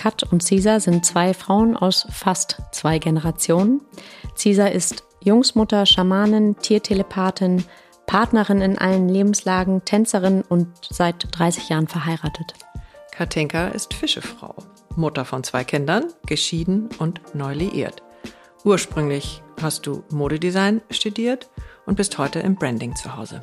Kat und Cesar sind zwei Frauen aus fast zwei Generationen. Cesar ist Jungsmutter, Schamanin, Tiertelepathin, Partnerin in allen Lebenslagen, Tänzerin und seit 30 Jahren verheiratet. Katinka ist Fischefrau, Mutter von zwei Kindern, geschieden und neu liiert. Ursprünglich hast du Modedesign studiert und bist heute im Branding zu Hause.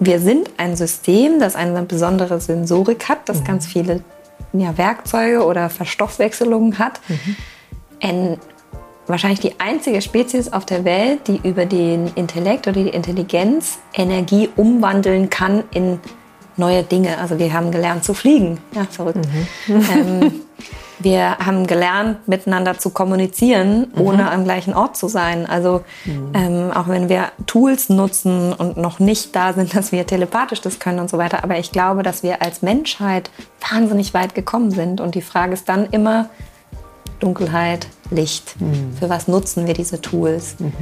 Wir sind ein System, das eine besondere Sensorik hat, das mhm. ganz viele ja, Werkzeuge oder Verstoffwechselungen hat. Mhm. Ein, wahrscheinlich die einzige Spezies auf der Welt, die über den Intellekt oder die Intelligenz Energie umwandeln kann in neue Dinge. Also wir haben gelernt zu fliegen. Ja, verrückt. Mhm. Ähm, wir haben gelernt, miteinander zu kommunizieren, mhm. ohne am gleichen Ort zu sein. Also mhm. ähm, auch wenn wir Tools nutzen und noch nicht da sind, dass wir telepathisch das können und so weiter. Aber ich glaube, dass wir als Menschheit wahnsinnig weit gekommen sind. Und die Frage ist dann immer Dunkelheit, Licht. Mhm. Für was nutzen wir diese Tools? Mhm.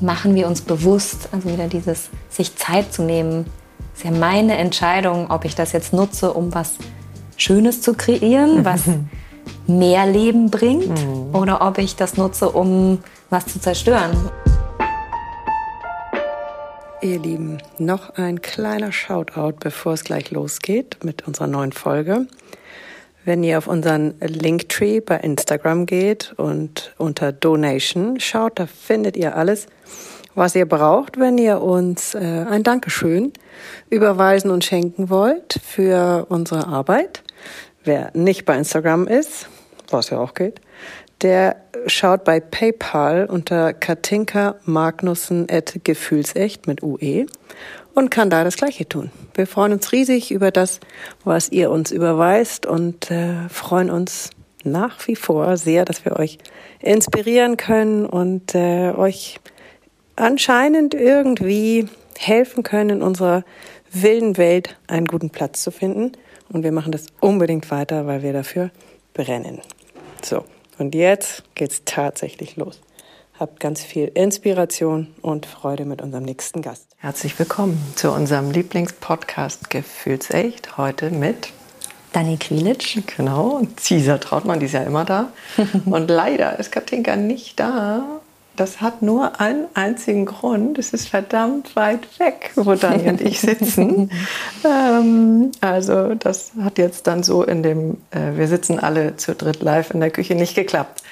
Machen wir uns bewusst, also wieder dieses sich Zeit zu nehmen. Ist ja meine Entscheidung, ob ich das jetzt nutze, um was Schönes zu kreieren, was mehr Leben bringt mhm. oder ob ich das nutze, um was zu zerstören. Ihr Lieben, noch ein kleiner Shoutout, bevor es gleich losgeht mit unserer neuen Folge. Wenn ihr auf unseren Linktree bei Instagram geht und unter Donation schaut, da findet ihr alles, was ihr braucht, wenn ihr uns äh, ein Dankeschön überweisen und schenken wollt für unsere Arbeit. Wer nicht bei Instagram ist, was ja auch geht, der schaut bei PayPal unter Katinka Magnussen at Gefühlsecht mit UE und kann da das Gleiche tun. Wir freuen uns riesig über das, was ihr uns überweist und äh, freuen uns nach wie vor sehr, dass wir euch inspirieren können und äh, euch anscheinend irgendwie helfen können, in unserer wilden Welt einen guten Platz zu finden. Und wir machen das unbedingt weiter, weil wir dafür brennen. So, und jetzt geht's tatsächlich los. Habt ganz viel Inspiration und Freude mit unserem nächsten Gast. Herzlich willkommen zu unserem Lieblingspodcast Gefühlsecht. Heute mit Dani Quilitsch. Genau, und Cesar Trautmann, die ist ja immer da. und leider ist Katinka nicht da, das hat nur einen einzigen Grund. Es ist verdammt weit weg, wo Dani und ich sitzen. ähm, also das hat jetzt dann so in dem, äh, wir sitzen alle zu dritt live in der Küche nicht geklappt.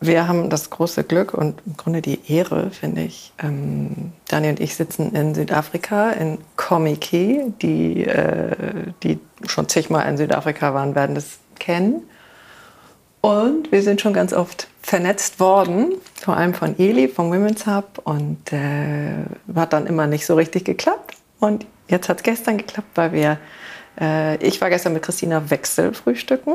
Wir haben das große Glück und im Grunde die Ehre, finde ich. Ähm, Dani und ich sitzen in Südafrika, in Komiki. Die, äh, die schon zigmal in Südafrika waren, werden das kennen. Und wir sind schon ganz oft vernetzt worden, vor allem von Eli vom Women's Hub und äh, hat dann immer nicht so richtig geklappt. Und jetzt hat es gestern geklappt, weil wir, äh, ich war gestern mit Christina Wechsel frühstücken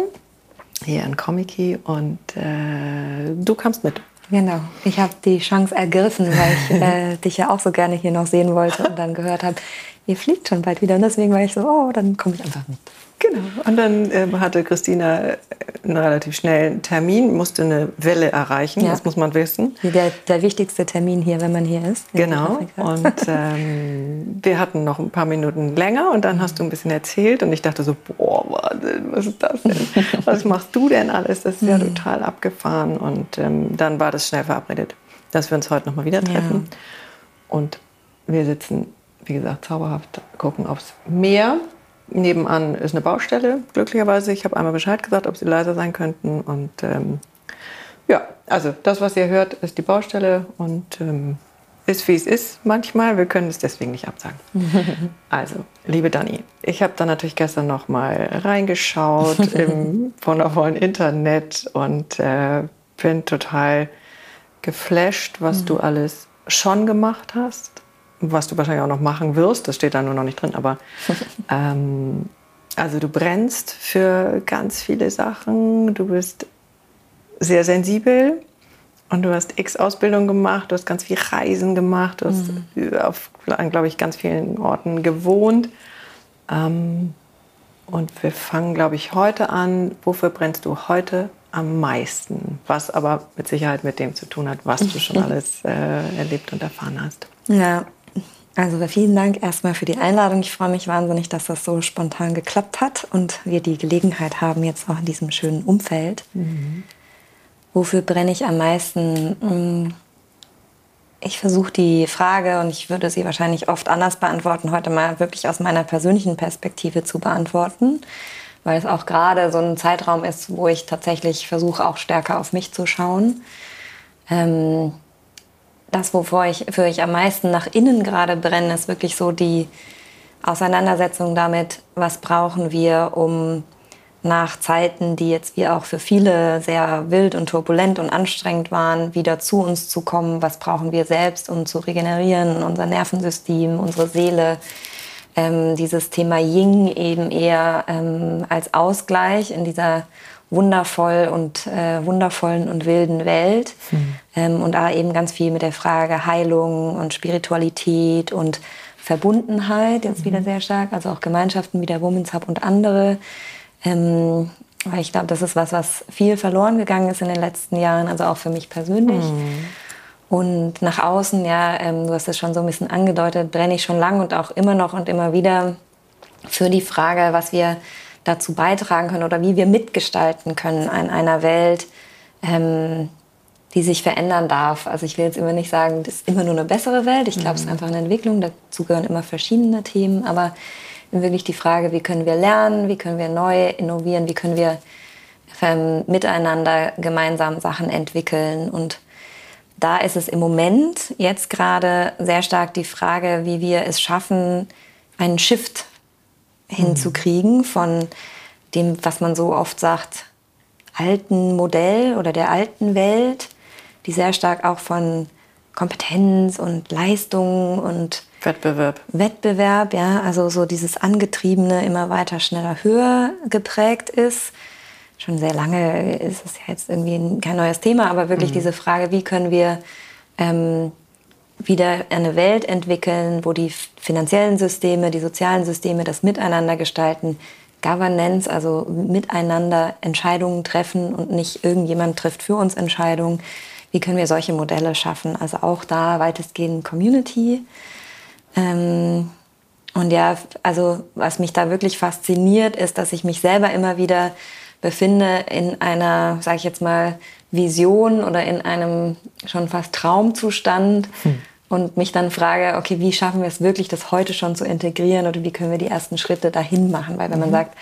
hier in Comic und äh, du kamst mit. Genau, ich habe die Chance ergriffen, weil ich äh, dich ja auch so gerne hier noch sehen wollte und dann gehört habe, ihr fliegt schon bald wieder. Und deswegen war ich so, oh, dann komme ich einfach mit. Genau. Und dann ähm, hatte Christina äh, einen relativ schnellen Termin, musste eine Welle erreichen, ja. das muss man wissen. Der, der wichtigste Termin hier, wenn man hier ist. Genau. Und ähm, wir hatten noch ein paar Minuten länger und dann hast du ein bisschen erzählt und ich dachte so, boah, Wahnsinn, was ist das denn? Was machst du denn alles? Das ist ja mhm. total abgefahren. Und ähm, dann war das schnell verabredet, dass wir uns heute nochmal wieder treffen. Ja. Und wir sitzen, wie gesagt, zauberhaft, gucken aufs Meer Nebenan ist eine Baustelle, glücklicherweise. Ich habe einmal Bescheid gesagt, ob sie leiser sein könnten. Und ähm, ja, also das, was ihr hört, ist die Baustelle und ähm, ist, wie es ist manchmal. Wir können es deswegen nicht absagen. also, liebe Dani, ich habe da natürlich gestern noch mal reingeschaut im wundervollen Internet und äh, bin total geflasht, was mhm. du alles schon gemacht hast was du wahrscheinlich auch noch machen wirst, das steht da nur noch nicht drin, aber ähm, also du brennst für ganz viele Sachen, du bist sehr sensibel und du hast x Ausbildung gemacht, du hast ganz viel Reisen gemacht, du hast mhm. auf, glaube ich, ganz vielen Orten gewohnt. Ähm, und wir fangen, glaube ich, heute an. Wofür brennst du heute am meisten? Was aber mit Sicherheit mit dem zu tun hat, was du schon alles äh, erlebt und erfahren hast. Ja, also vielen Dank erstmal für die Einladung. Ich freue mich wahnsinnig, dass das so spontan geklappt hat und wir die Gelegenheit haben, jetzt auch in diesem schönen Umfeld. Mhm. Wofür brenne ich am meisten? Mm, ich versuche die Frage, und ich würde sie wahrscheinlich oft anders beantworten, heute mal wirklich aus meiner persönlichen Perspektive zu beantworten, weil es auch gerade so ein Zeitraum ist, wo ich tatsächlich versuche, auch stärker auf mich zu schauen. Ähm, das, wovor ich, für ich am meisten nach innen gerade brenne, ist wirklich so die Auseinandersetzung damit, was brauchen wir, um nach Zeiten, die jetzt wie auch für viele sehr wild und turbulent und anstrengend waren, wieder zu uns zu kommen. Was brauchen wir selbst, um zu regenerieren, unser Nervensystem, unsere Seele. Ähm, dieses Thema Ying eben eher ähm, als Ausgleich in dieser wundervoll und äh, wundervollen und wilden Welt. Mhm. Ähm, und da eben ganz viel mit der Frage Heilung und Spiritualität und Verbundenheit jetzt mhm. wieder sehr stark, also auch Gemeinschaften wie der Women's Hub und andere. Ähm, weil ich glaube, das ist was, was viel verloren gegangen ist in den letzten Jahren, also auch für mich persönlich. Mhm. Und nach außen, ja, ähm, du hast es schon so ein bisschen angedeutet, brenne ich schon lang und auch immer noch und immer wieder für die Frage, was wir dazu beitragen können oder wie wir mitgestalten können in einer Welt, ähm, die sich verändern darf. Also ich will jetzt immer nicht sagen, das ist immer nur eine bessere Welt. Ich glaube, mhm. es ist mhm. einfach eine Entwicklung. Dazu gehören immer verschiedene Themen. Aber wirklich die Frage, wie können wir lernen, wie können wir neu innovieren, wie können wir ähm, miteinander gemeinsam Sachen entwickeln. Und da ist es im Moment jetzt gerade sehr stark die Frage, wie wir es schaffen, einen Shift hinzukriegen von dem, was man so oft sagt, alten Modell oder der alten Welt, die sehr stark auch von Kompetenz und Leistung und Wettbewerb. Wettbewerb, ja, also so dieses angetriebene, immer weiter, schneller, höher geprägt ist. Schon sehr lange ist es ja jetzt irgendwie kein neues Thema, aber wirklich mhm. diese Frage, wie können wir ähm, wieder eine Welt entwickeln, wo die finanziellen Systeme, die sozialen Systeme das Miteinander gestalten, Governance, also miteinander Entscheidungen treffen und nicht irgendjemand trifft für uns Entscheidungen. Wie können wir solche Modelle schaffen? Also auch da weitestgehend Community. Ähm, und ja, also was mich da wirklich fasziniert, ist, dass ich mich selber immer wieder befinde in einer, sage ich jetzt mal, Vision oder in einem schon fast Traumzustand hm. und mich dann frage, okay, wie schaffen wir es wirklich, das heute schon zu integrieren oder wie können wir die ersten Schritte dahin machen? Weil wenn mhm. man sagt,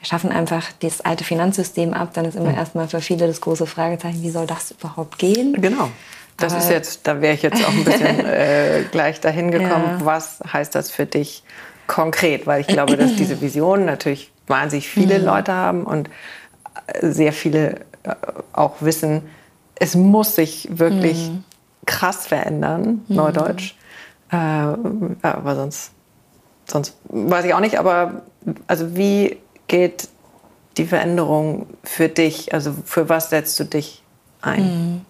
wir schaffen einfach das alte Finanzsystem ab, dann ist immer mhm. erstmal für viele das große Fragezeichen, wie soll das überhaupt gehen? Genau. Das Aber ist jetzt, da wäre ich jetzt auch ein bisschen äh, gleich dahin gekommen. Ja. Was heißt das für dich konkret? Weil ich glaube, dass diese Vision natürlich wahnsinnig viele mhm. Leute haben und sehr viele äh, auch wissen, es muss sich wirklich mhm. krass verändern, mhm. Neudeutsch. Äh, aber sonst, sonst weiß ich auch nicht. Aber also wie geht die Veränderung für dich? Also für was setzt du dich ein? Mhm.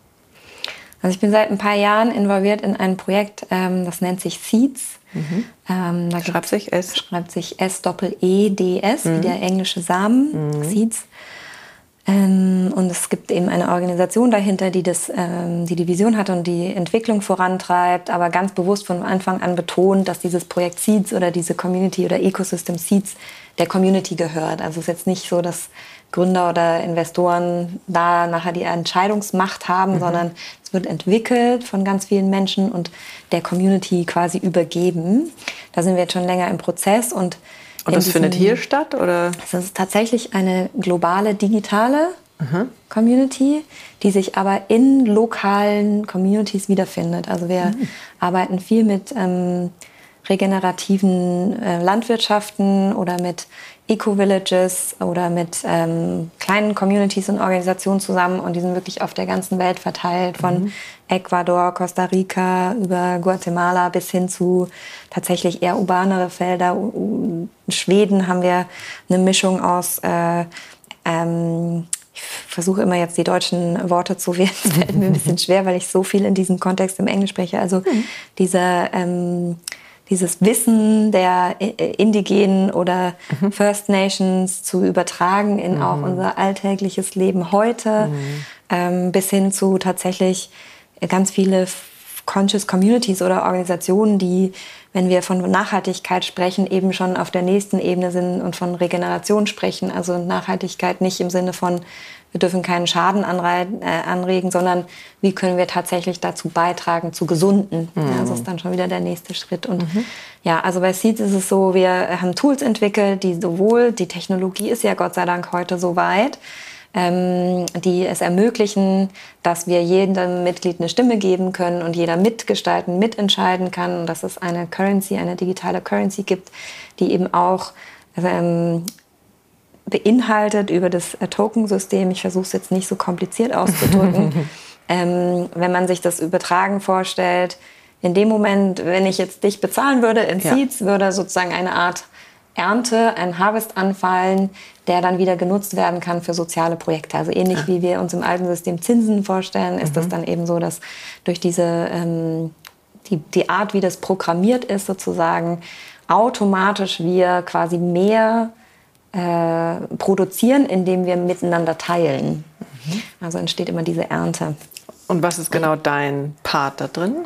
Also ich bin seit ein paar Jahren involviert in ein Projekt, ähm, das nennt sich Seeds. Mhm. Ähm, da schreibt sich S? Schreibt sich S-Doppel-E-D-S, mhm. wie der englische Samen, mhm. Seeds. Ähm, und es gibt eben eine Organisation dahinter, die, das, ähm, die die Vision hat und die Entwicklung vorantreibt, aber ganz bewusst von Anfang an betont, dass dieses Projekt Seeds oder diese Community oder Ecosystem Seeds der Community gehört. Also es ist jetzt nicht so, dass Gründer oder Investoren da nachher die Entscheidungsmacht haben, mhm. sondern es wird entwickelt von ganz vielen Menschen und der Community quasi übergeben. Da sind wir jetzt schon länger im Prozess und und das findet hier statt? Oder? Das ist tatsächlich eine globale digitale mhm. Community, die sich aber in lokalen Communities wiederfindet. Also wir mhm. arbeiten viel mit ähm, regenerativen äh, Landwirtschaften oder mit Eco-Villages oder mit ähm, kleinen Communities und Organisationen zusammen und die sind wirklich auf der ganzen Welt verteilt, von mhm. Ecuador, Costa Rica über Guatemala bis hin zu tatsächlich eher urbanere Felder. In Schweden haben wir eine Mischung aus äh, ähm, ich versuche immer jetzt die deutschen Worte zu wählen. Es fällt mir ein bisschen schwer, weil ich so viel in diesem Kontext im Englisch spreche. Also mhm. dieser ähm, dieses Wissen der äh, Indigenen oder mhm. First Nations zu übertragen in mhm. auch unser alltägliches Leben heute, mhm. ähm, bis hin zu tatsächlich ganz viele Conscious Communities oder Organisationen, die, wenn wir von Nachhaltigkeit sprechen, eben schon auf der nächsten Ebene sind und von Regeneration sprechen. Also Nachhaltigkeit nicht im Sinne von wir dürfen keinen Schaden äh, anregen, sondern wie können wir tatsächlich dazu beitragen, zu gesunden. Mhm. Ja, das ist dann schon wieder der nächste Schritt. Und mhm. ja, also bei Seeds ist es so, wir haben Tools entwickelt, die sowohl, die Technologie ist ja Gott sei Dank heute so weit, ähm, die es ermöglichen, dass wir jedem Mitglied eine Stimme geben können und jeder mitgestalten, mitentscheiden kann und dass es eine Currency, eine digitale Currency gibt, die eben auch ähm, beinhaltet über das äh, Token-System. Ich versuche es jetzt nicht so kompliziert auszudrücken. ähm, wenn man sich das Übertragen vorstellt, in dem Moment, wenn ich jetzt dich bezahlen würde in Seeds, ja. würde sozusagen eine Art Ernte, ein Harvest anfallen, der dann wieder genutzt werden kann für soziale Projekte. Also ähnlich ja. wie wir uns im alten System Zinsen vorstellen, ist mhm. das dann eben so, dass durch diese ähm, die, die Art, wie das programmiert ist, sozusagen automatisch wir quasi mehr äh, produzieren, indem wir miteinander teilen. Mhm. Also entsteht immer diese Ernte. Und was ist genau dein Part da drin?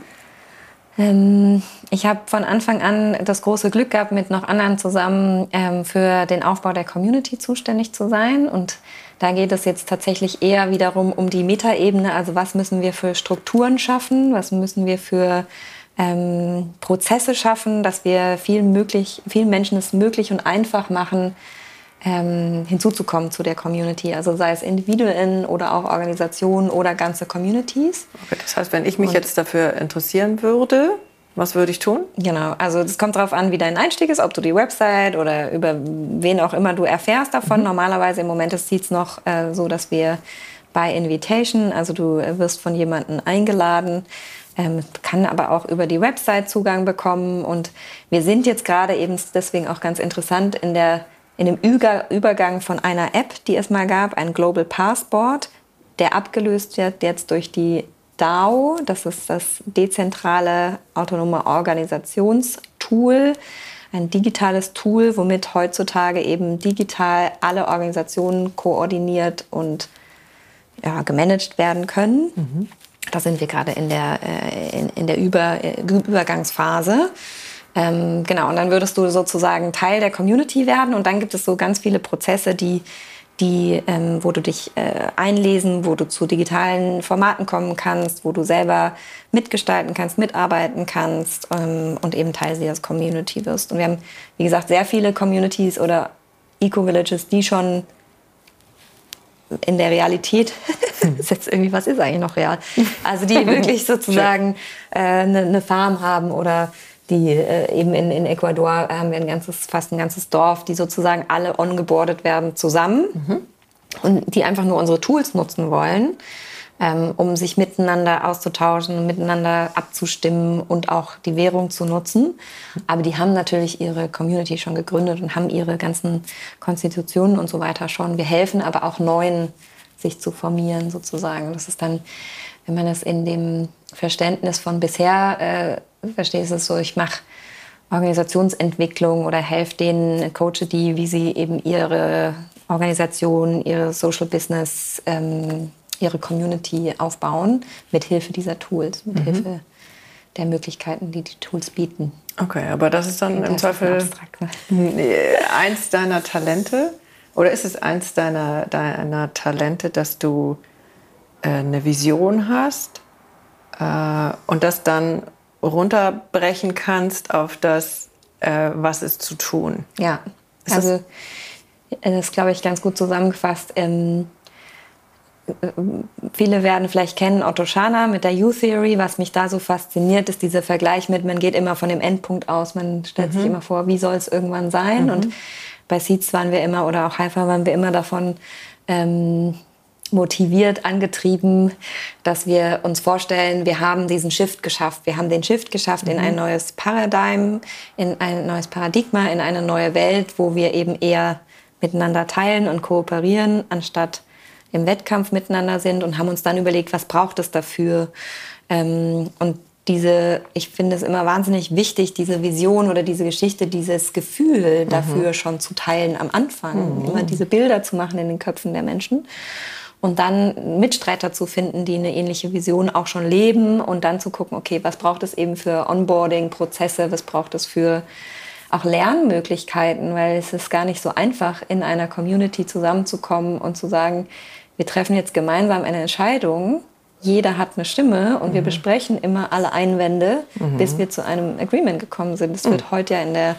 Ähm, ich habe von Anfang an das große Glück gehabt, mit noch anderen zusammen ähm, für den Aufbau der Community zuständig zu sein. Und da geht es jetzt tatsächlich eher wiederum um die Metaebene. Also was müssen wir für Strukturen schaffen? Was müssen wir für ähm, Prozesse schaffen, dass wir vielen, möglich, vielen Menschen es möglich und einfach machen, ähm, hinzuzukommen zu der Community. Also sei es Individuen oder auch Organisationen oder ganze Communities. Okay, das heißt, wenn ich mich Und jetzt dafür interessieren würde, was würde ich tun? Genau, also das kommt darauf an, wie dein Einstieg ist, ob du die Website oder über wen auch immer du erfährst davon. Mhm. Normalerweise im Moment sieht es noch äh, so, dass wir bei Invitation, also du wirst von jemandem eingeladen, ähm, kann aber auch über die Website Zugang bekommen. Und wir sind jetzt gerade eben deswegen auch ganz interessant in der in dem Übergang von einer App, die es mal gab, ein Global Passport, der abgelöst wird jetzt durch die DAO, das ist das dezentrale autonome Organisationstool, ein digitales Tool, womit heutzutage eben digital alle Organisationen koordiniert und ja, gemanagt werden können. Mhm. Da sind wir gerade in der, äh, in, in der Über, Übergangsphase. Ähm, genau, und dann würdest du sozusagen Teil der Community werden und dann gibt es so ganz viele Prozesse, die, die, ähm, wo du dich äh, einlesen, wo du zu digitalen Formaten kommen kannst, wo du selber mitgestalten kannst, mitarbeiten kannst ähm, und eben Teil dieser Community wirst. Und wir haben, wie gesagt, sehr viele Communities oder Eco-Villages, die schon in der Realität, ist jetzt irgendwie, was ist eigentlich noch real? Also die wirklich sozusagen äh, eine, eine Farm haben oder die äh, eben in, in Ecuador haben wir ein ganzes, fast ein ganzes Dorf, die sozusagen alle ongeboardet werden zusammen mhm. und die einfach nur unsere Tools nutzen wollen. ähm, um sich miteinander auszutauschen, miteinander abzustimmen und auch die Währung zu nutzen. Aber die haben natürlich ihre Community schon gegründet und haben ihre ganzen Konstitutionen und so weiter schon. Wir helfen aber auch neuen, sich zu formieren sozusagen. Das ist dann, wenn man es in dem Verständnis von bisher äh, versteht, ist es so, ich mache Organisationsentwicklung oder helfe denen, coache die, wie sie eben ihre Organisation, ihre Social Business ähm, ihre Community aufbauen mit Hilfe dieser Tools, mit mhm. Hilfe der Möglichkeiten, die die Tools bieten. Okay, aber das ist dann im Zweifel abstrakt, ne? eins deiner Talente oder ist es eins deiner, deiner Talente, dass du äh, eine Vision hast äh, und das dann runterbrechen kannst auf das, äh, was ist zu tun? Ja, ist also das, das glaube ich ganz gut zusammengefasst. Ähm, viele werden vielleicht kennen Otto Schana mit der U-Theory. Was mich da so fasziniert, ist dieser Vergleich mit, man geht immer von dem Endpunkt aus. Man stellt mhm. sich immer vor, wie soll es irgendwann sein? Mhm. Und bei Seeds waren wir immer, oder auch Haifa waren wir immer davon ähm, motiviert, angetrieben, dass wir uns vorstellen, wir haben diesen Shift geschafft. Wir haben den Shift geschafft mhm. in ein neues Paradigm, in ein neues Paradigma, in eine neue Welt, wo wir eben eher miteinander teilen und kooperieren, anstatt im Wettkampf miteinander sind und haben uns dann überlegt, was braucht es dafür. Ähm, und diese, ich finde es immer wahnsinnig wichtig, diese Vision oder diese Geschichte, dieses Gefühl mhm. dafür schon zu teilen am Anfang. Mhm. Immer diese Bilder zu machen in den Köpfen der Menschen. Und dann Mitstreiter zu finden, die eine ähnliche Vision auch schon leben und dann zu gucken, okay, was braucht es eben für Onboarding-Prozesse, was braucht es für auch Lernmöglichkeiten, weil es ist gar nicht so einfach, in einer Community zusammenzukommen und zu sagen, wir treffen jetzt gemeinsam eine Entscheidung, jeder hat eine Stimme und mhm. wir besprechen immer alle Einwände, mhm. bis wir zu einem Agreement gekommen sind. Das mhm. wird heute ja in der,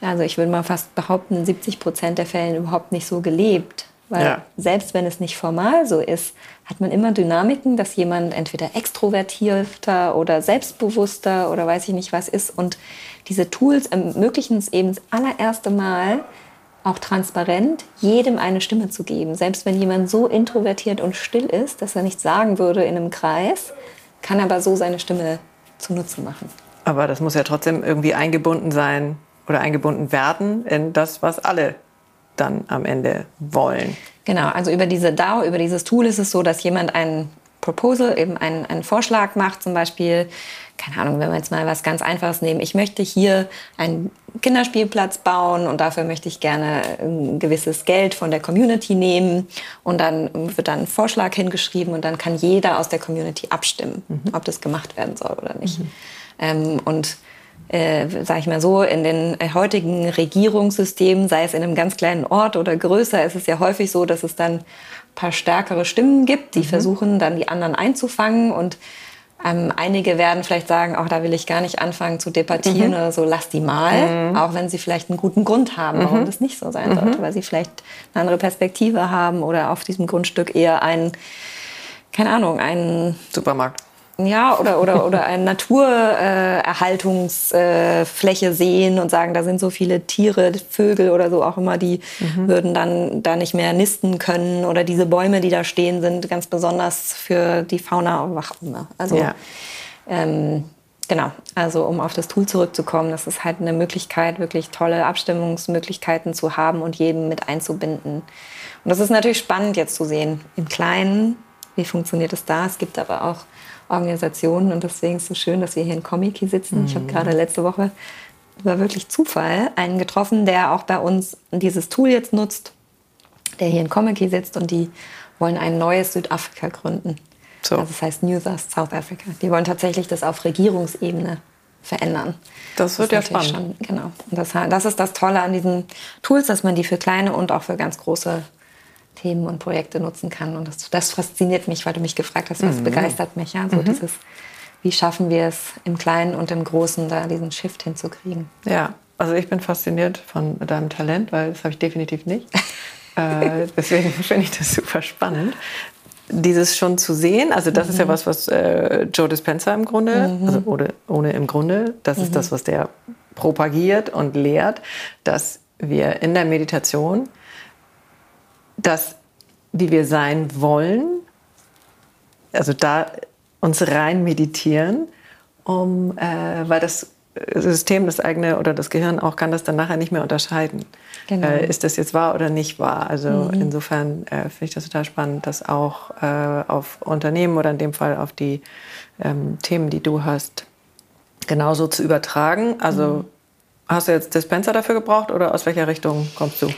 also ich würde mal fast behaupten, 70 Prozent der Fällen überhaupt nicht so gelebt. Weil ja. selbst wenn es nicht formal so ist, hat man immer Dynamiken, dass jemand entweder extrovertierter oder selbstbewusster oder weiß ich nicht was ist. Und diese Tools ermöglichen es eben das allererste Mal, auch transparent jedem eine Stimme zu geben. Selbst wenn jemand so introvertiert und still ist, dass er nichts sagen würde in einem Kreis, kann er aber so seine Stimme zunutze machen. Aber das muss ja trotzdem irgendwie eingebunden sein oder eingebunden werden in das, was alle dann am Ende wollen. Genau, also über diese DAO, über dieses Tool ist es so, dass jemand ein Proposal, eben einen, einen Vorschlag macht, zum Beispiel, keine Ahnung, wenn wir jetzt mal was ganz Einfaches nehmen, ich möchte hier einen Kinderspielplatz bauen und dafür möchte ich gerne ein gewisses Geld von der Community nehmen und dann wird dann ein Vorschlag hingeschrieben und dann kann jeder aus der Community abstimmen, mhm. ob das gemacht werden soll oder nicht. Mhm. Ähm, und äh, sage ich mal so, in den heutigen Regierungssystemen, sei es in einem ganz kleinen Ort oder größer, ist es ja häufig so, dass es dann paar stärkere Stimmen gibt, die mhm. versuchen dann die anderen einzufangen und ähm, einige werden vielleicht sagen, auch da will ich gar nicht anfangen zu debattieren mhm. oder so, lass die mal, mhm. auch wenn sie vielleicht einen guten Grund haben, warum mhm. das nicht so sein sollte, mhm. weil sie vielleicht eine andere Perspektive haben oder auf diesem Grundstück eher einen, keine Ahnung, einen Supermarkt ja, oder, oder, oder eine Naturerhaltungsfläche äh, sehen und sagen, da sind so viele Tiere, Vögel oder so auch immer, die mhm. würden dann da nicht mehr nisten können. Oder diese Bäume, die da stehen, sind ganz besonders für die Fauna immer. Also, ja. ähm, genau. Also, um auf das Tool zurückzukommen, das ist halt eine Möglichkeit, wirklich tolle Abstimmungsmöglichkeiten zu haben und jeden mit einzubinden. Und das ist natürlich spannend jetzt zu sehen, im Kleinen, wie funktioniert es da. Es gibt aber auch Organisationen. Und deswegen ist es so schön, dass wir hier in Comic sitzen. Mhm. Ich habe mhm. gerade letzte Woche war wirklich Zufall einen getroffen, der auch bei uns dieses Tool jetzt nutzt, der hier in Comic sitzt und die wollen ein neues Südafrika gründen. So. Also das heißt New South Africa. Die wollen tatsächlich das auf Regierungsebene verändern. Das wird das ja spannend. Schon, genau. Und das, das ist das Tolle an diesen Tools, dass man die für kleine und auch für ganz große Themen und Projekte nutzen kann. Und das, das fasziniert mich, weil du mich gefragt hast, was mhm. begeistert mich. Ja? So mhm. dieses, wie schaffen wir es im Kleinen und im Großen, da diesen Shift hinzukriegen. Ja, also ich bin fasziniert von deinem Talent, weil das habe ich definitiv nicht. äh, deswegen finde ich das super spannend. Dieses schon zu sehen, also das mhm. ist ja mhm. was, was äh, Joe Dispenza im Grunde, mhm. also ohne, ohne im Grunde, das ist das, mhm. was der propagiert und lehrt, dass wir in der Meditation dass die wir sein wollen, also da uns rein meditieren, um, äh, weil das System, das eigene oder das Gehirn auch kann das dann nachher nicht mehr unterscheiden. Genau. Äh, ist das jetzt wahr oder nicht wahr? Also mhm. insofern äh, finde ich das total spannend, das auch äh, auf Unternehmen oder in dem Fall auf die ähm, Themen, die du hast, genauso zu übertragen. Also mhm. hast du jetzt Dispenser dafür gebraucht oder aus welcher Richtung kommst du?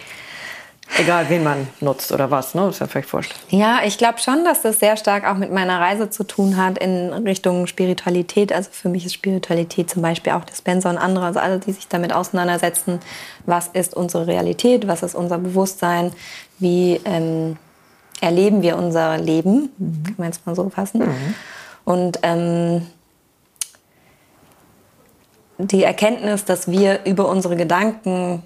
Egal, wen man nutzt oder was, ne? Das ist ja vielleicht wurscht. Ja, ich glaube schon, dass das sehr stark auch mit meiner Reise zu tun hat in Richtung Spiritualität. Also für mich ist Spiritualität zum Beispiel auch Dispenser und andere, also alle, die sich damit auseinandersetzen, was ist unsere Realität, was ist unser Bewusstsein, wie ähm, erleben wir unser Leben, mhm. kann man es mal so fassen. Mhm. Und ähm, die Erkenntnis, dass wir über unsere Gedanken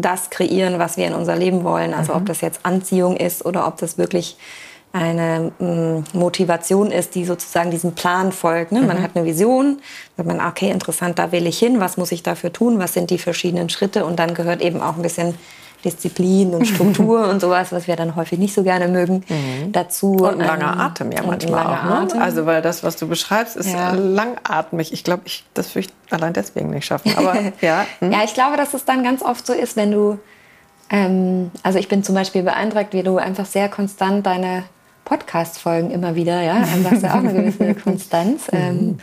das kreieren, was wir in unser Leben wollen. Also mhm. ob das jetzt Anziehung ist oder ob das wirklich eine mm, Motivation ist, die sozusagen diesem Plan folgt. Ne? Mhm. Man hat eine Vision, sagt man, okay, interessant, da will ich hin, was muss ich dafür tun, was sind die verschiedenen Schritte und dann gehört eben auch ein bisschen Disziplin und Struktur und sowas, was wir dann häufig nicht so gerne mögen, mhm. dazu. Und ein langer ähm, Atem ja manchmal auch. Ne? Atem. Also weil das, was du beschreibst, ist ja. langatmig. Ich glaube, ich, das würde ich allein deswegen nicht schaffen. Aber ja. Hm. Ja, ich glaube, dass es dann ganz oft so ist, wenn du, ähm, also ich bin zum Beispiel beeindruckt, wie du einfach sehr konstant deine Podcast-Folgen immer wieder, ja, einfach ja auch eine gewisse Konstanz. Mhm. Ähm,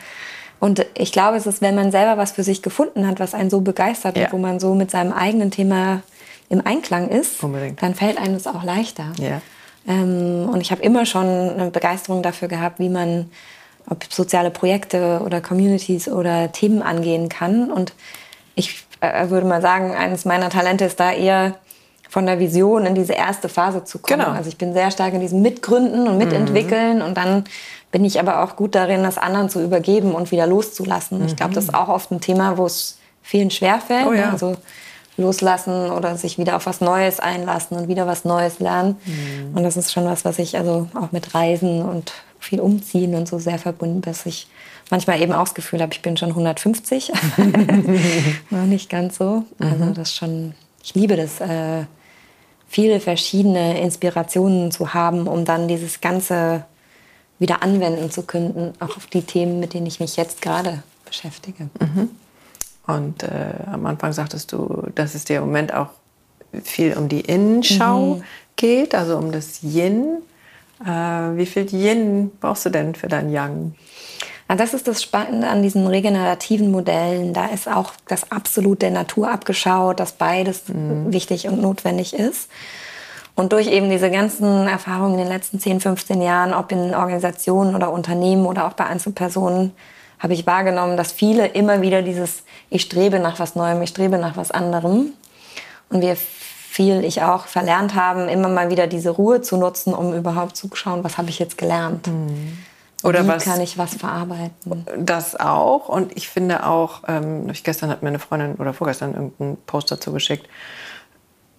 und ich glaube, es ist, wenn man selber was für sich gefunden hat, was einen so begeistert ja. und wo man so mit seinem eigenen Thema im Einklang ist, Unbedingt. dann fällt einem das auch leichter. Ja. Ähm, und ich habe immer schon eine Begeisterung dafür gehabt, wie man ob soziale Projekte oder Communities oder Themen angehen kann. Und ich äh, würde mal sagen, eines meiner Talente ist da eher von der Vision in diese erste Phase zu kommen. Genau. Also ich bin sehr stark in diesem Mitgründen und Mitentwickeln mhm. und dann bin ich aber auch gut darin, das anderen zu übergeben und wieder loszulassen. Mhm. Ich glaube, das ist auch oft ein Thema, wo es vielen schwerfällt. Oh ja. Also loslassen oder sich wieder auf was Neues einlassen und wieder was Neues lernen. Mhm. Und das ist schon was, was ich also auch mit Reisen und viel Umziehen und so sehr verbunden bin, dass ich manchmal eben auch das Gefühl habe, ich bin schon 150. Noch nicht ganz so. Also mhm. das schon, ich liebe das, äh, viele verschiedene Inspirationen zu haben, um dann dieses Ganze wieder anwenden zu können, auch auf die Themen, mit denen ich mich jetzt gerade beschäftige. Mhm. Und äh, am Anfang sagtest du, dass es dir im Moment auch viel um die Innenschau mhm. geht, also um das Yin. Äh, wie viel Yin brauchst du denn für dein Yang? Ja, das ist das Spannende an diesen regenerativen Modellen. Da ist auch das absolut der Natur abgeschaut, dass beides mhm. wichtig und notwendig ist. Und durch eben diese ganzen Erfahrungen in den letzten 10, 15 Jahren, ob in Organisationen oder Unternehmen oder auch bei Einzelpersonen, habe ich wahrgenommen, dass viele immer wieder dieses Ich strebe nach was Neuem, ich strebe nach was anderem. Und wir viel, ich auch, verlernt haben, immer mal wieder diese Ruhe zu nutzen, um überhaupt zu schauen, was habe ich jetzt gelernt. Mhm. Oder Wie was, kann ich was verarbeiten? Das auch. Und ich finde auch, ähm, gestern hat mir eine Freundin oder vorgestern irgendeinen Post dazu geschickt,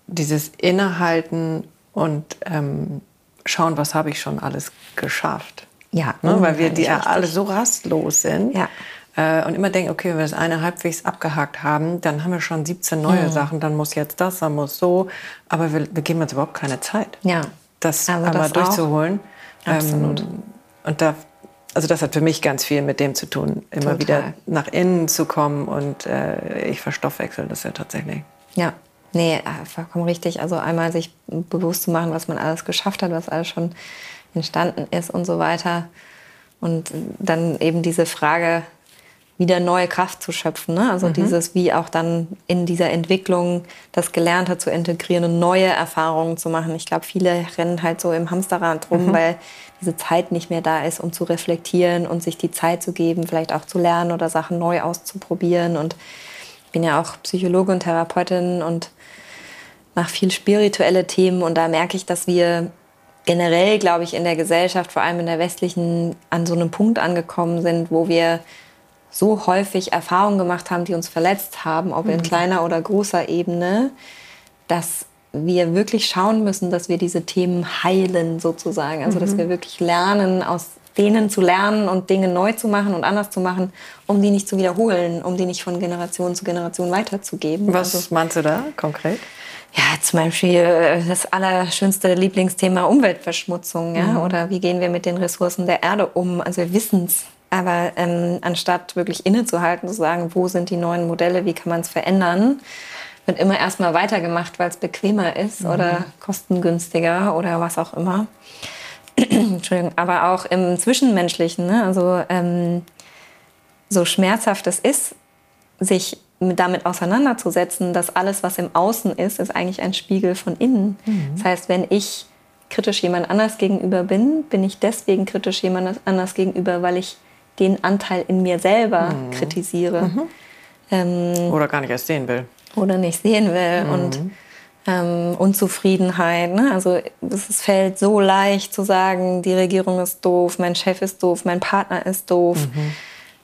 dieses Innehalten und ähm, schauen, was habe ich schon alles geschafft. Ja, ne? weil wir die ja alle so rastlos sind. Ja. Äh, und immer denken, okay, wenn wir das eine halbwegs abgehakt haben, dann haben wir schon 17 neue mhm. Sachen, dann muss jetzt das, dann muss so. Aber wir, wir geben uns überhaupt keine Zeit, ja. das also einmal das durchzuholen. Absolut. Ähm, und da, also das hat für mich ganz viel mit dem zu tun, immer Total. wieder nach innen zu kommen und äh, ich verstoffwechsel das ja tatsächlich. Ja, nee, äh, vollkommen richtig. Also einmal sich bewusst zu machen, was man alles geschafft hat, was alles schon entstanden ist und so weiter. Und dann eben diese Frage, wieder neue Kraft zu schöpfen. Ne? Also mhm. dieses, wie auch dann in dieser Entwicklung das Gelernte zu integrieren und neue Erfahrungen zu machen. Ich glaube, viele rennen halt so im Hamsterrad rum, mhm. weil diese Zeit nicht mehr da ist, um zu reflektieren und sich die Zeit zu geben, vielleicht auch zu lernen oder Sachen neu auszuprobieren. Und ich bin ja auch Psychologe und Therapeutin und mache viel spirituelle Themen. Und da merke ich, dass wir generell, glaube ich, in der Gesellschaft, vor allem in der westlichen, an so einem Punkt angekommen sind, wo wir so häufig Erfahrungen gemacht haben, die uns verletzt haben, ob in mhm. kleiner oder großer Ebene, dass wir wirklich schauen müssen, dass wir diese Themen heilen sozusagen. Also dass mhm. wir wirklich lernen, aus denen zu lernen und Dinge neu zu machen und anders zu machen, um die nicht zu wiederholen, um die nicht von Generation zu Generation weiterzugeben. Was also, meinst du da konkret? Ja, zum Beispiel äh, das allerschönste Lieblingsthema Umweltverschmutzung, ja, mhm. oder wie gehen wir mit den Ressourcen der Erde um? Also wir wissen es, aber ähm, anstatt wirklich innezuhalten, zu sagen, wo sind die neuen Modelle, wie kann man es verändern, wird immer erstmal weitergemacht, weil es bequemer ist mhm. oder kostengünstiger oder was auch immer. Entschuldigung, aber auch im Zwischenmenschlichen, ne? also ähm, so schmerzhaft es ist, sich damit auseinanderzusetzen, dass alles, was im Außen ist, ist eigentlich ein Spiegel von innen. Mhm. Das heißt, wenn ich kritisch jemand anders gegenüber bin, bin ich deswegen kritisch jemand anders gegenüber, weil ich den Anteil in mir selber mhm. kritisiere. Mhm. Ähm, oder gar nicht erst sehen will. Oder nicht sehen will. Mhm. Und ähm, Unzufriedenheit. Ne? Also es fällt so leicht zu sagen, die Regierung ist doof, mein Chef ist doof, mein Partner ist doof. Mhm.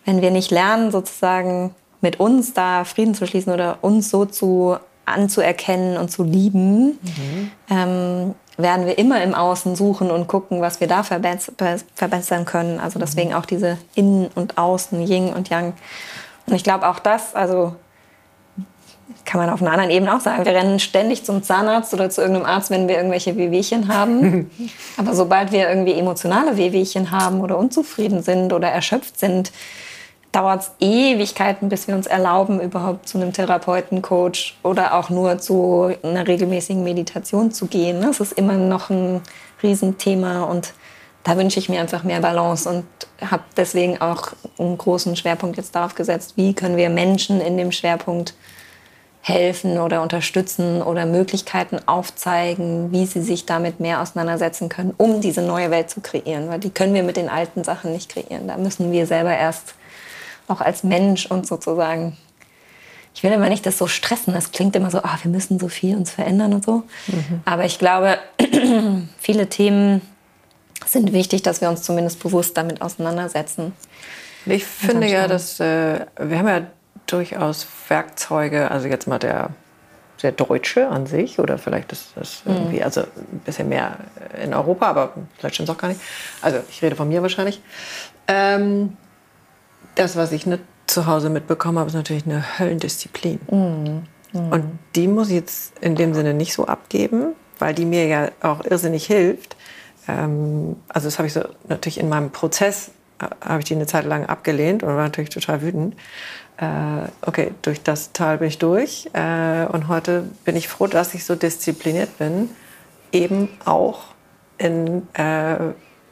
Wenn wir nicht lernen, sozusagen mit uns da Frieden zu schließen oder uns so zu anzuerkennen und zu lieben, mhm. ähm, werden wir immer im Außen suchen und gucken, was wir da verbessern können. Also deswegen mhm. auch diese Innen und Außen, Yin und Yang. Und ich glaube auch das, also kann man auf einer anderen Ebene auch sagen, wir rennen ständig zum Zahnarzt oder zu irgendeinem Arzt, wenn wir irgendwelche Wehwehchen haben. Aber sobald wir irgendwie emotionale Wehwehchen haben oder unzufrieden sind oder erschöpft sind, dauert es Ewigkeiten, bis wir uns erlauben, überhaupt zu einem Therapeuten, Coach oder auch nur zu einer regelmäßigen Meditation zu gehen. Das ist immer noch ein Riesenthema und da wünsche ich mir einfach mehr Balance und habe deswegen auch einen großen Schwerpunkt jetzt darauf gesetzt, wie können wir Menschen in dem Schwerpunkt helfen oder unterstützen oder Möglichkeiten aufzeigen, wie sie sich damit mehr auseinandersetzen können, um diese neue Welt zu kreieren. Weil die können wir mit den alten Sachen nicht kreieren. Da müssen wir selber erst auch als Mensch und sozusagen. Ich will immer nicht das so stressen. Das klingt immer so, oh, wir müssen so viel uns verändern und so. Mhm. Aber ich glaube, viele Themen sind wichtig, dass wir uns zumindest bewusst damit auseinandersetzen. Ich finde ja, dass äh, wir haben ja durchaus Werkzeuge, also jetzt mal der, der Deutsche an sich oder vielleicht ist das mhm. irgendwie, also ein bisschen mehr in Europa, aber vielleicht stimmt es auch gar nicht. Also ich rede von mir wahrscheinlich. Ähm, das, was ich ne, zu Hause mitbekommen habe, ist natürlich eine Höllendisziplin. Mhm. Mhm. Und die muss ich jetzt in dem Sinne nicht so abgeben, weil die mir ja auch irrsinnig hilft. Ähm, also das habe ich so natürlich in meinem Prozess, äh, habe ich die eine Zeit lang abgelehnt und war natürlich total wütend äh, okay, durch das Tal bin ich durch. Äh, und heute bin ich froh, dass ich so diszipliniert bin, eben auch in äh,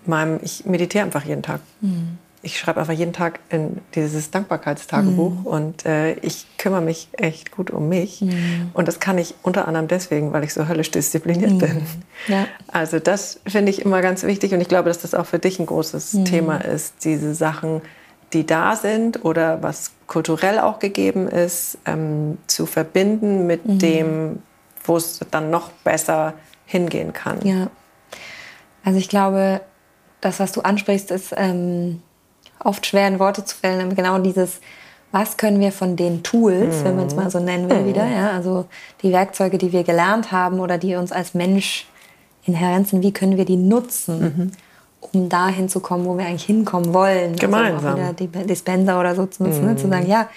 meinem, ich meditiere einfach jeden Tag. Mhm. Ich schreibe einfach jeden Tag in dieses Dankbarkeitstagebuch mhm. und äh, ich kümmere mich echt gut um mich. Mhm. Und das kann ich unter anderem deswegen, weil ich so höllisch diszipliniert mhm. bin. Ja. Also das finde ich immer ganz wichtig und ich glaube, dass das auch für dich ein großes mhm. Thema ist, diese Sachen die da sind oder was kulturell auch gegeben ist, ähm, zu verbinden mit mhm. dem, wo es dann noch besser hingehen kann. Ja. Also ich glaube, das, was du ansprichst, ist ähm, oft schwer in Worte zu fällen. Aber genau dieses, was können wir von den Tools, mhm. wenn man es mal so nennen will, mhm. wieder, ja, also die Werkzeuge, die wir gelernt haben oder die uns als Mensch inhärent sind, wie können wir die nutzen? Mhm um dahin zu kommen, wo wir eigentlich hinkommen wollen. Also Gemeinsam. Also wieder die Dispenser oder so zu nutzen, ne? zu sagen, ja,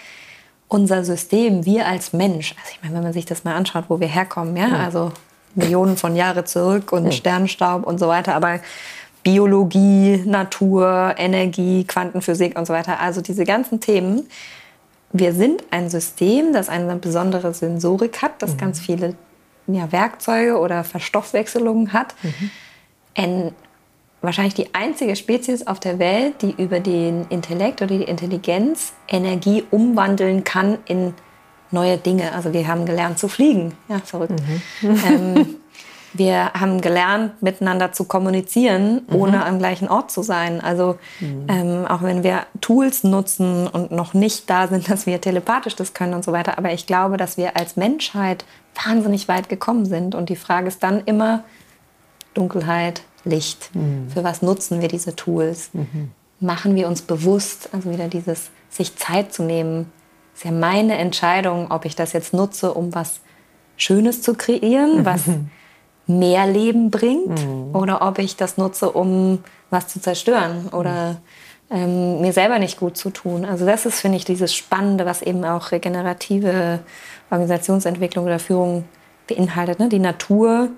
unser System, wir als Mensch, also ich meine, wenn man sich das mal anschaut, wo wir herkommen, ja, also Millionen von Jahre zurück und. Sternstaub und so weiter, aber Biologie, Natur, Energie, Quantenphysik und so weiter, also diese ganzen Themen. Wir sind ein System, das eine besondere Sensorik hat, das mhm. ganz viele ja, Werkzeuge oder Verstoffwechselungen hat. Mhm wahrscheinlich die einzige Spezies auf der Welt, die über den Intellekt oder die Intelligenz Energie umwandeln kann in neue Dinge. Also wir haben gelernt zu fliegen. Ja, verrückt. Mhm. Ähm, wir haben gelernt, miteinander zu kommunizieren, mhm. ohne mhm. am gleichen Ort zu sein. Also mhm. ähm, auch wenn wir Tools nutzen und noch nicht da sind, dass wir telepathisch das können und so weiter. Aber ich glaube, dass wir als Menschheit wahnsinnig weit gekommen sind. Und die Frage ist dann immer Dunkelheit, Licht? Mhm. Für was nutzen wir diese Tools? Mhm. Machen wir uns bewusst, also wieder dieses sich Zeit zu nehmen, ist ja meine Entscheidung, ob ich das jetzt nutze, um was Schönes zu kreieren, was mehr Leben bringt, mhm. oder ob ich das nutze, um was zu zerstören oder ähm, mir selber nicht gut zu tun. Also das ist, finde ich, dieses Spannende, was eben auch regenerative Organisationsentwicklung oder Führung beinhaltet. Ne? Die Natur,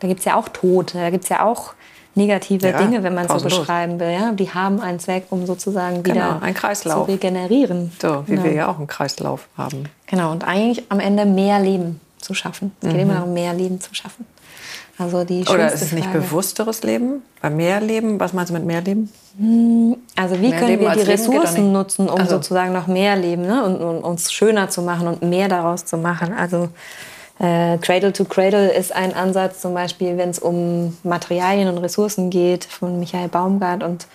da gibt es ja auch Tod, da gibt es ja auch negative Ja, Dinge, wenn man es so beschreiben will. Ja? Die haben einen Zweck, um sozusagen wieder Genau, ein Kreislauf. zu regenerieren. So, wie genau. wir ja auch einen Kreislauf haben. Genau, und eigentlich am Ende mehr Leben zu schaffen. Es geht Mhm. immer darum, mehr Leben zu schaffen. Also die Oder ist es nicht Frage. bewussteres Leben? Bei mehr Leben? Was meinst du mit mehr Leben? Also wie Mehr können Leben wir die Ressourcen nutzen, um Ach so. sozusagen noch mehr Leben ne? und, und uns schöner zu machen und mehr daraus zu machen? Also äh, Cradle to Cradle ist ein Ansatz, zum Beispiel, wenn es um Materialien und Ressourcen geht, von Michael Baumgart und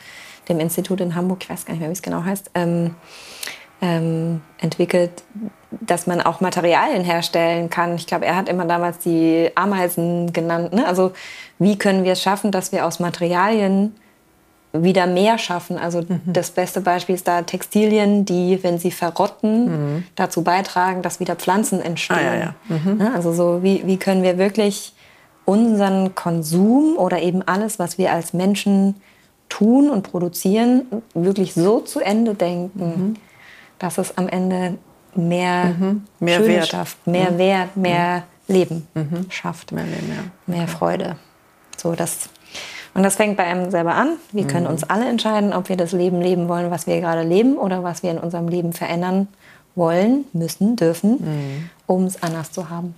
dem Institut in Hamburg, ich weiß gar nicht mehr, wie es genau heißt, ähm, ähm, entwickelt, dass man auch Materialien herstellen kann. Ich glaube, er hat immer damals die Ameisen genannt. Ne? Also wie können wir es schaffen, dass wir aus Materialien wieder mehr schaffen. Also Mhm. das beste Beispiel ist da Textilien, die, wenn sie verrotten, dazu beitragen, dass wieder Pflanzen entstehen. Mhm. Ah, ja, ja. Ne? Also so, wie, wie können wir wirklich unseren Konsum oder eben alles, was wir als Menschen tun und produzieren, wirklich so zu Ende denken, dass es am Ende mehr, Mhm. Mehr Wert. Mhm. schafft, mehr Wert, mehr Leben schafft Mehr Leben, ja. mehr Freude. So, das, und das fängt bei einem selber an. Wir können Mhm. uns alle entscheiden, ob wir das Leben leben wollen, was wir gerade leben, oder was wir in unserem Leben verändern wollen, müssen, dürfen, Mhm. um es anders zu haben.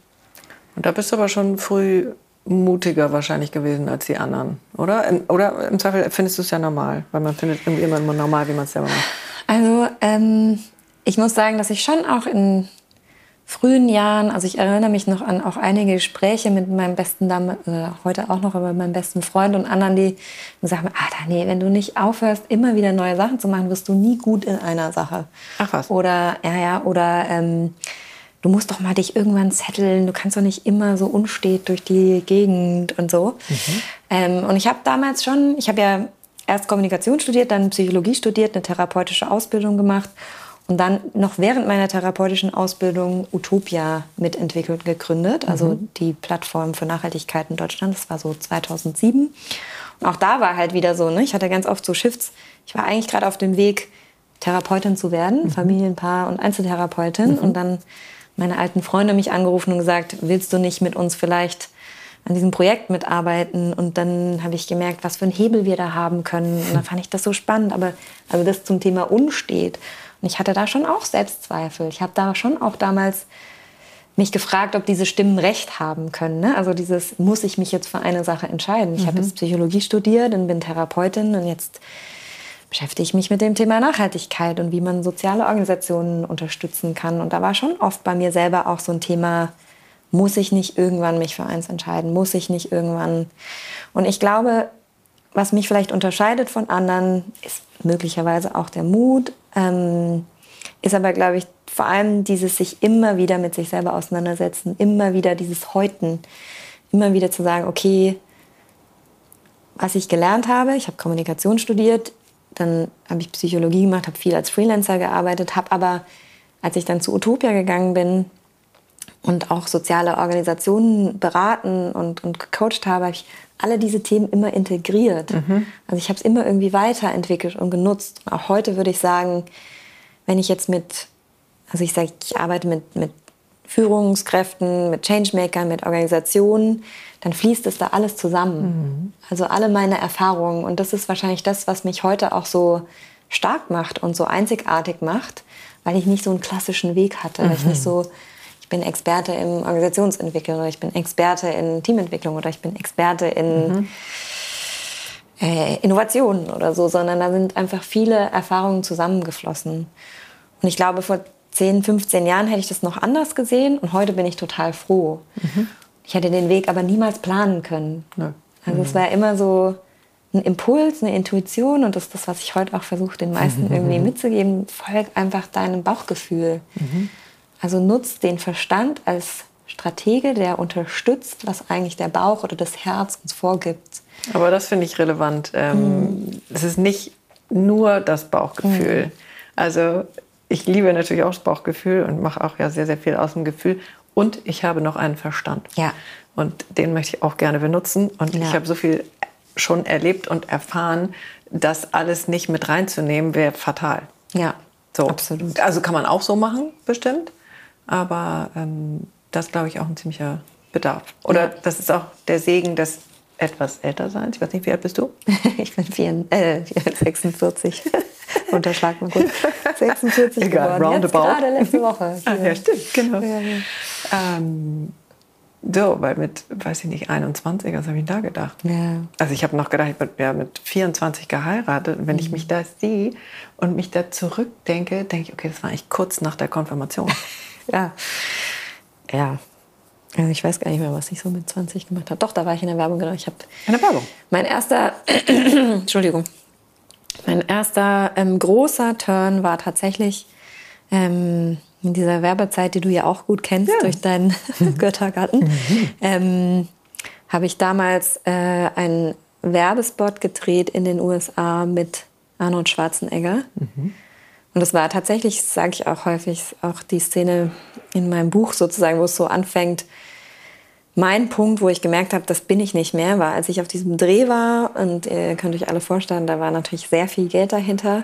Und da bist du aber schon früh mutiger wahrscheinlich gewesen als die anderen, oder? In- Oder im Zweifel findest du es ja normal, weil man findet irgendwie immer normal, wie man es selber macht. Also ähm, ich muss sagen, dass ich schon auch in frühen Jahren, also ich erinnere mich noch an auch einige Gespräche mit meinem besten Dame, äh, heute auch noch über meinen besten Freund und anderen, die sagen, ah nee, wenn du nicht aufhörst, immer wieder neue Sachen zu machen, wirst du nie gut in einer Sache. Ach was. Oder ja, ja, oder ähm, du musst doch mal dich irgendwann zetteln, du kannst doch nicht immer so unstet durch die Gegend und so. Ähm, und ich habe damals schon, ich habe ja erst Kommunikation studiert, dann Psychologie studiert, eine therapeutische Ausbildung gemacht und dann noch während meiner therapeutischen Ausbildung Utopia mitentwickelt und gegründet, also die Plattform für Nachhaltigkeit in Deutschland. Das war so 2007. Und auch da war halt wieder so, ne, ich hatte ganz oft so Shifts. Ich war eigentlich gerade auf dem Weg, Therapeutin zu werden, Familienpaar und Einzeltherapeutin. Und dann meine alten Freunde mich angerufen und gesagt, willst du nicht mit uns vielleicht an diesem Projekt mitarbeiten? Und dann habe ich gemerkt, was für einen Hebel wir da haben können. Und dann fand ich das so spannend. Aber also das zum Thema unstet. Und ich hatte da schon auch Selbstzweifel. Ich habe da schon auch damals mich gefragt, ob diese Stimmen recht haben können. Ne? Also dieses, muss ich mich jetzt für eine Sache entscheiden? Ich habe jetzt Psychologie studiert und bin Therapeutin und jetzt beschäftige ich mich mit dem Thema Nachhaltigkeit und wie man soziale Organisationen unterstützen kann. Und da war schon oft bei mir selber auch so ein Thema, muss ich nicht irgendwann mich für eins entscheiden? Muss ich nicht irgendwann? Und ich glaube, was mich vielleicht unterscheidet von anderen, ist möglicherweise auch der Mut, ähm, ist aber, glaube ich, vor allem dieses sich immer wieder mit sich selber auseinandersetzen, immer wieder dieses Häuten, immer wieder zu sagen, okay, was ich gelernt habe, ich habe Kommunikation studiert, dann habe ich Psychologie gemacht, habe viel als Freelancer gearbeitet, habe aber, als ich dann zu Utopia gegangen bin und auch soziale Organisationen beraten und, und gecoacht habe, habe ich alle diese Themen immer integriert. Also ich habe es immer irgendwie weiterentwickelt und genutzt. Und auch heute würde ich sagen, wenn ich jetzt mit, also ich sage, ich arbeite mit, mit Führungskräften, mit Changemakern, mit Organisationen, dann fließt es da alles zusammen. Also alle meine Erfahrungen. Und das ist wahrscheinlich das, was mich heute auch so stark macht und so einzigartig macht, weil ich nicht so einen klassischen Weg hatte. Weil ich nicht so, ich bin Experte im Organisationsentwickeln oder ich bin Experte in Teamentwicklung oder ich bin Experte in äh, Innovationen oder so, sondern da sind einfach viele Erfahrungen zusammengeflossen. Und ich glaube, vor 10, 15 Jahren hätte ich das noch anders gesehen und heute bin ich total froh. Ich hätte den Weg aber niemals planen können. Nö. Also es war immer so ein Impuls, eine Intuition und das ist das, was ich heute auch versuche, den meisten irgendwie mitzugeben. Folg einfach deinem Bauchgefühl. Also nutzt den Verstand als Stratege, der unterstützt, was eigentlich der Bauch oder das Herz uns vorgibt. Aber das finde ich relevant. Ähm, Es ist nicht nur das Bauchgefühl. Also ich liebe natürlich auch das Bauchgefühl und mache auch ja sehr, sehr viel aus dem Gefühl. Und ich habe noch einen Verstand. Ja. Und den möchte ich auch gerne benutzen. Und Ja. ich habe so viel schon erlebt und erfahren, das alles nicht mit reinzunehmen, wäre fatal. Ja, So. absolut. Also kann man auch so machen, bestimmt. Aber ähm, das glaube ich auch ein ziemlicher Bedarf. Oder Ja. das ist auch der Segen des etwas älter Seins. Ich weiß nicht, wie alt bist du? ich bin vier, äh, 46. Unterschlag mal kurz. 46 Egal, geworden. Jetzt roundabout. gerade letzte Woche. Ah, ja, stimmt, genau. Ja, ja. Ähm, so, weil mit, weiß ich nicht, 21, was habe ich da gedacht? Ja. Also ich habe noch gedacht, ich bin ja mit 24 geheiratet. Und wenn ich mich da sehe und mich da zurückdenke, denke ich, okay, das war eigentlich kurz nach der Konfirmation. Ja. Ja. Also ich weiß gar nicht mehr, was ich so mit 20 gemacht habe. Doch, da war ich in der Werbung, genau. Ich habe In der Werbung. mein erster, Entschuldigung, mein erster ähm, großer Turn war tatsächlich ähm, in dieser Werbezeit, die du ja auch gut kennst durch deinen Göttergarten, ähm, habe ich damals äh, einen Werbespot gedreht in den USA mit Arnold Schwarzenegger. Und das war tatsächlich, sage ich auch häufig, auch die Szene in meinem Buch sozusagen, wo es so anfängt. Mein Punkt, wo ich gemerkt habe, das bin ich nicht mehr, war, als ich auf diesem Dreh war. Und ihr könnt euch alle vorstellen, da war natürlich sehr viel Geld dahinter.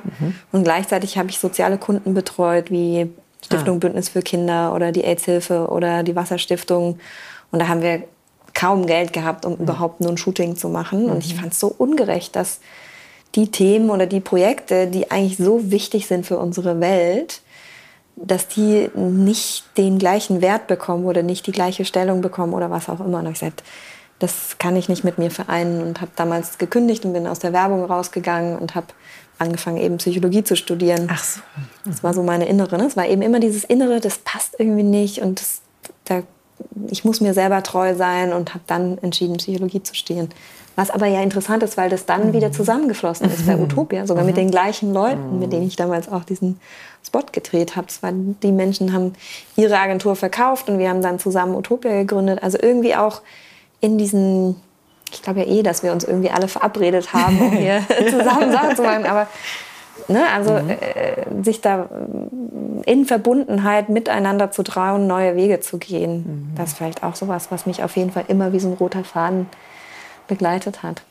Und gleichzeitig habe ich soziale Kunden betreut, wie Stiftung Bündnis für Kinder oder die AIDS-Hilfe oder die Wasserstiftung. Und da haben wir kaum Geld gehabt, um überhaupt nur ein Shooting zu machen. Und ich fand es so ungerecht, dass die Themen oder die Projekte, die eigentlich so wichtig sind für unsere Welt, dass die nicht den gleichen Wert bekommen oder nicht die gleiche Stellung bekommen oder was auch immer. Und ich gesagt, das kann ich nicht mit mir vereinen und habe damals gekündigt und bin aus der Werbung rausgegangen und habe angefangen eben Psychologie zu studieren. Ach so. Das war so meine Innere. Ne? Es war eben immer dieses Innere, das passt irgendwie nicht und das, da, ich muss mir selber treu sein und habe dann entschieden, Psychologie zu studieren. Was aber ja interessant ist, weil das dann wieder zusammengeflossen ist bei Utopia, sogar mit den gleichen Leuten, mit denen ich damals auch diesen Spot gedreht habe. Die Menschen haben ihre Agentur verkauft und wir haben dann zusammen Utopia gegründet. Also irgendwie auch in diesen, ich glaube ja eh, dass wir uns irgendwie alle verabredet haben, um hier zusammen Sachen zu machen, aber Ne, also äh, sich da äh, in Verbundenheit miteinander zu trauen, neue Wege zu gehen. Das ist vielleicht auch sowas, was mich auf jeden Fall immer wie so ein roter Faden begleitet hat.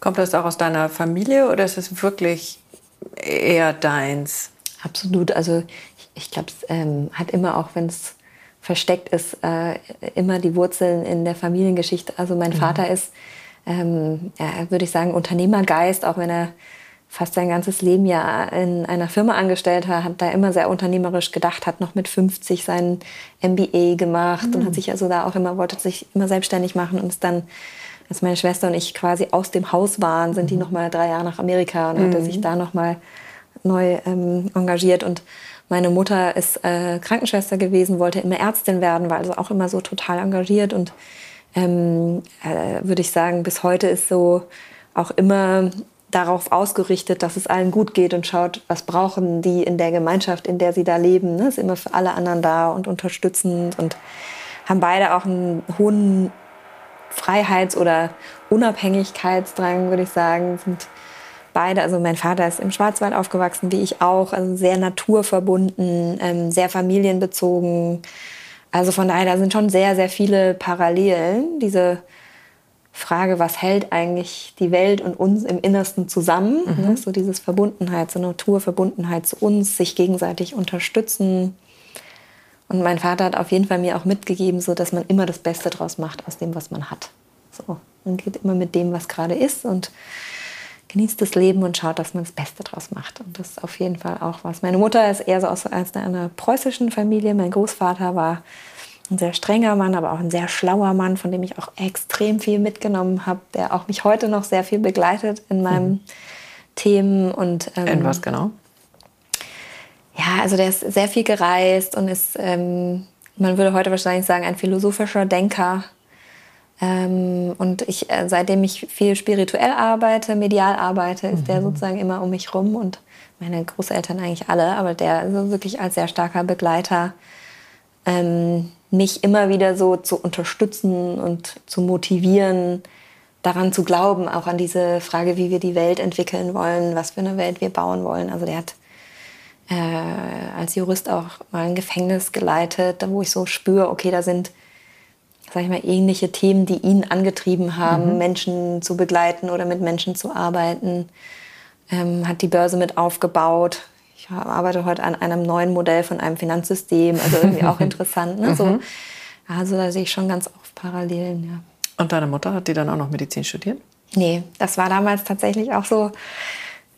Kommt das auch aus deiner Familie oder ist es wirklich eher deins? Absolut. Also ich, ich glaube, es ähm, hat immer auch, wenn es versteckt ist, äh, immer die Wurzeln in der Familiengeschichte. Also mein Vater ist, ähm, ja, würde ich sagen, Unternehmergeist, auch wenn er fast sein ganzes Leben ja in einer Firma angestellt war, hat da immer sehr unternehmerisch gedacht, hat noch mit 50 seinen MBA gemacht und hat sich also da auch immer, wollte sich immer selbstständig machen und ist dann, als meine Schwester und ich quasi aus dem Haus waren, sind die noch mal drei Jahre nach Amerika und hat er sich da noch mal neu ähm, engagiert und meine Mutter ist äh, Krankenschwester gewesen, wollte immer Ärztin werden, war also auch immer so total engagiert und ähm, äh, würde ich sagen, bis heute ist so auch immer darauf ausgerichtet, dass es allen gut geht und schaut, was brauchen die in der Gemeinschaft, in der sie da leben. Ne? Ist immer für alle anderen da und unterstützend und haben beide auch einen hohen Freiheits- oder Unabhängigkeitsdrang, würde ich sagen. Sind beide, also mein Vater ist im Schwarzwald aufgewachsen, wie ich auch, also sehr naturverbunden, ähm, sehr familienbezogen. Also von daher, da sind schon sehr, sehr viele Parallelen. Diese Frage, was hält eigentlich die Welt und uns im Innersten zusammen? Ne? So dieses Verbundenheit, so Naturverbundenheit zu uns, sich gegenseitig unterstützen. Und mein Vater hat auf jeden Fall mir auch mitgegeben, so dass man immer das Beste draus macht aus dem, was man hat. So, man geht immer mit dem, was gerade ist und genießt das Leben und schaut, dass man das Beste draus macht. Und das ist auf jeden Fall auch was. Meine Mutter ist eher so aus einer preußischen Familie. Mein Großvater war ein sehr strenger Mann, aber auch ein sehr schlauer Mann, von dem ich auch extrem viel mitgenommen habe, der auch mich heute noch sehr viel begleitet in meinen Themen. Und, ähm, In was genau? Ja, also der ist sehr viel gereist und ist, ähm, man würde heute wahrscheinlich sagen, ein philosophischer Denker. Ähm, und ich, äh, seitdem ich viel spirituell arbeite, medial arbeite, ist der sozusagen immer um mich rum und meine Großeltern eigentlich alle, aber der also wirklich als sehr starker Begleiter ähm, mich immer wieder so zu unterstützen und zu motivieren, daran zu glauben, auch an diese Frage, wie wir die Welt entwickeln wollen, was für eine Welt wir bauen wollen. Also der hat äh, als Jurist auch mal ein Gefängnis geleitet, wo ich so spüre, okay, da sind, sag ich mal, ähnliche Themen, die ihn angetrieben haben, Menschen zu begleiten oder mit Menschen zu arbeiten. Ähm, hat die Börse mit aufgebaut. Ich arbeite heute an einem neuen Modell von einem Finanzsystem, also irgendwie auch interessant. Ne? So, Also da sehe ich schon ganz oft Parallelen, ja. Und deine Mutter, hat die dann auch noch Medizin studiert? Nee, das war damals tatsächlich auch so.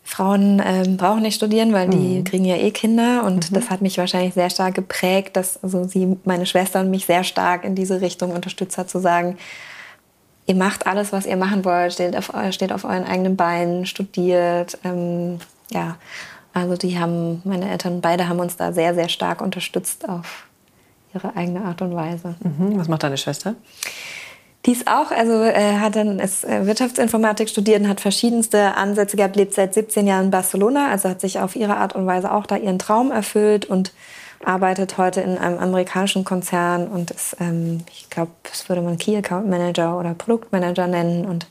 Frauen ähm, brauchen nicht studieren, weil die mhm. kriegen ja eh Kinder. Und mhm. das hat mich wahrscheinlich sehr stark geprägt, dass also sie, meine Schwester und mich sehr stark in diese Richtung unterstützt hat, zu sagen, ihr macht alles, was ihr machen wollt, steht auf, steht auf euren eigenen Beinen, studiert. Ähm, ja, also die haben, meine Eltern beide haben uns da sehr, sehr stark unterstützt auf ihre eigene Art und Weise. Mhm. Was macht deine Schwester? Die ist auch, also äh, hat dann ist, äh, Wirtschaftsinformatik studiert und hat verschiedenste Ansätze gehabt, lebt seit 17 Jahren in Barcelona, also hat sich auf ihre Art und Weise auch da ihren Traum erfüllt und arbeitet heute in einem amerikanischen Konzern und ist, ähm, ich glaube, das würde man Key Account Manager oder Produktmanager nennen und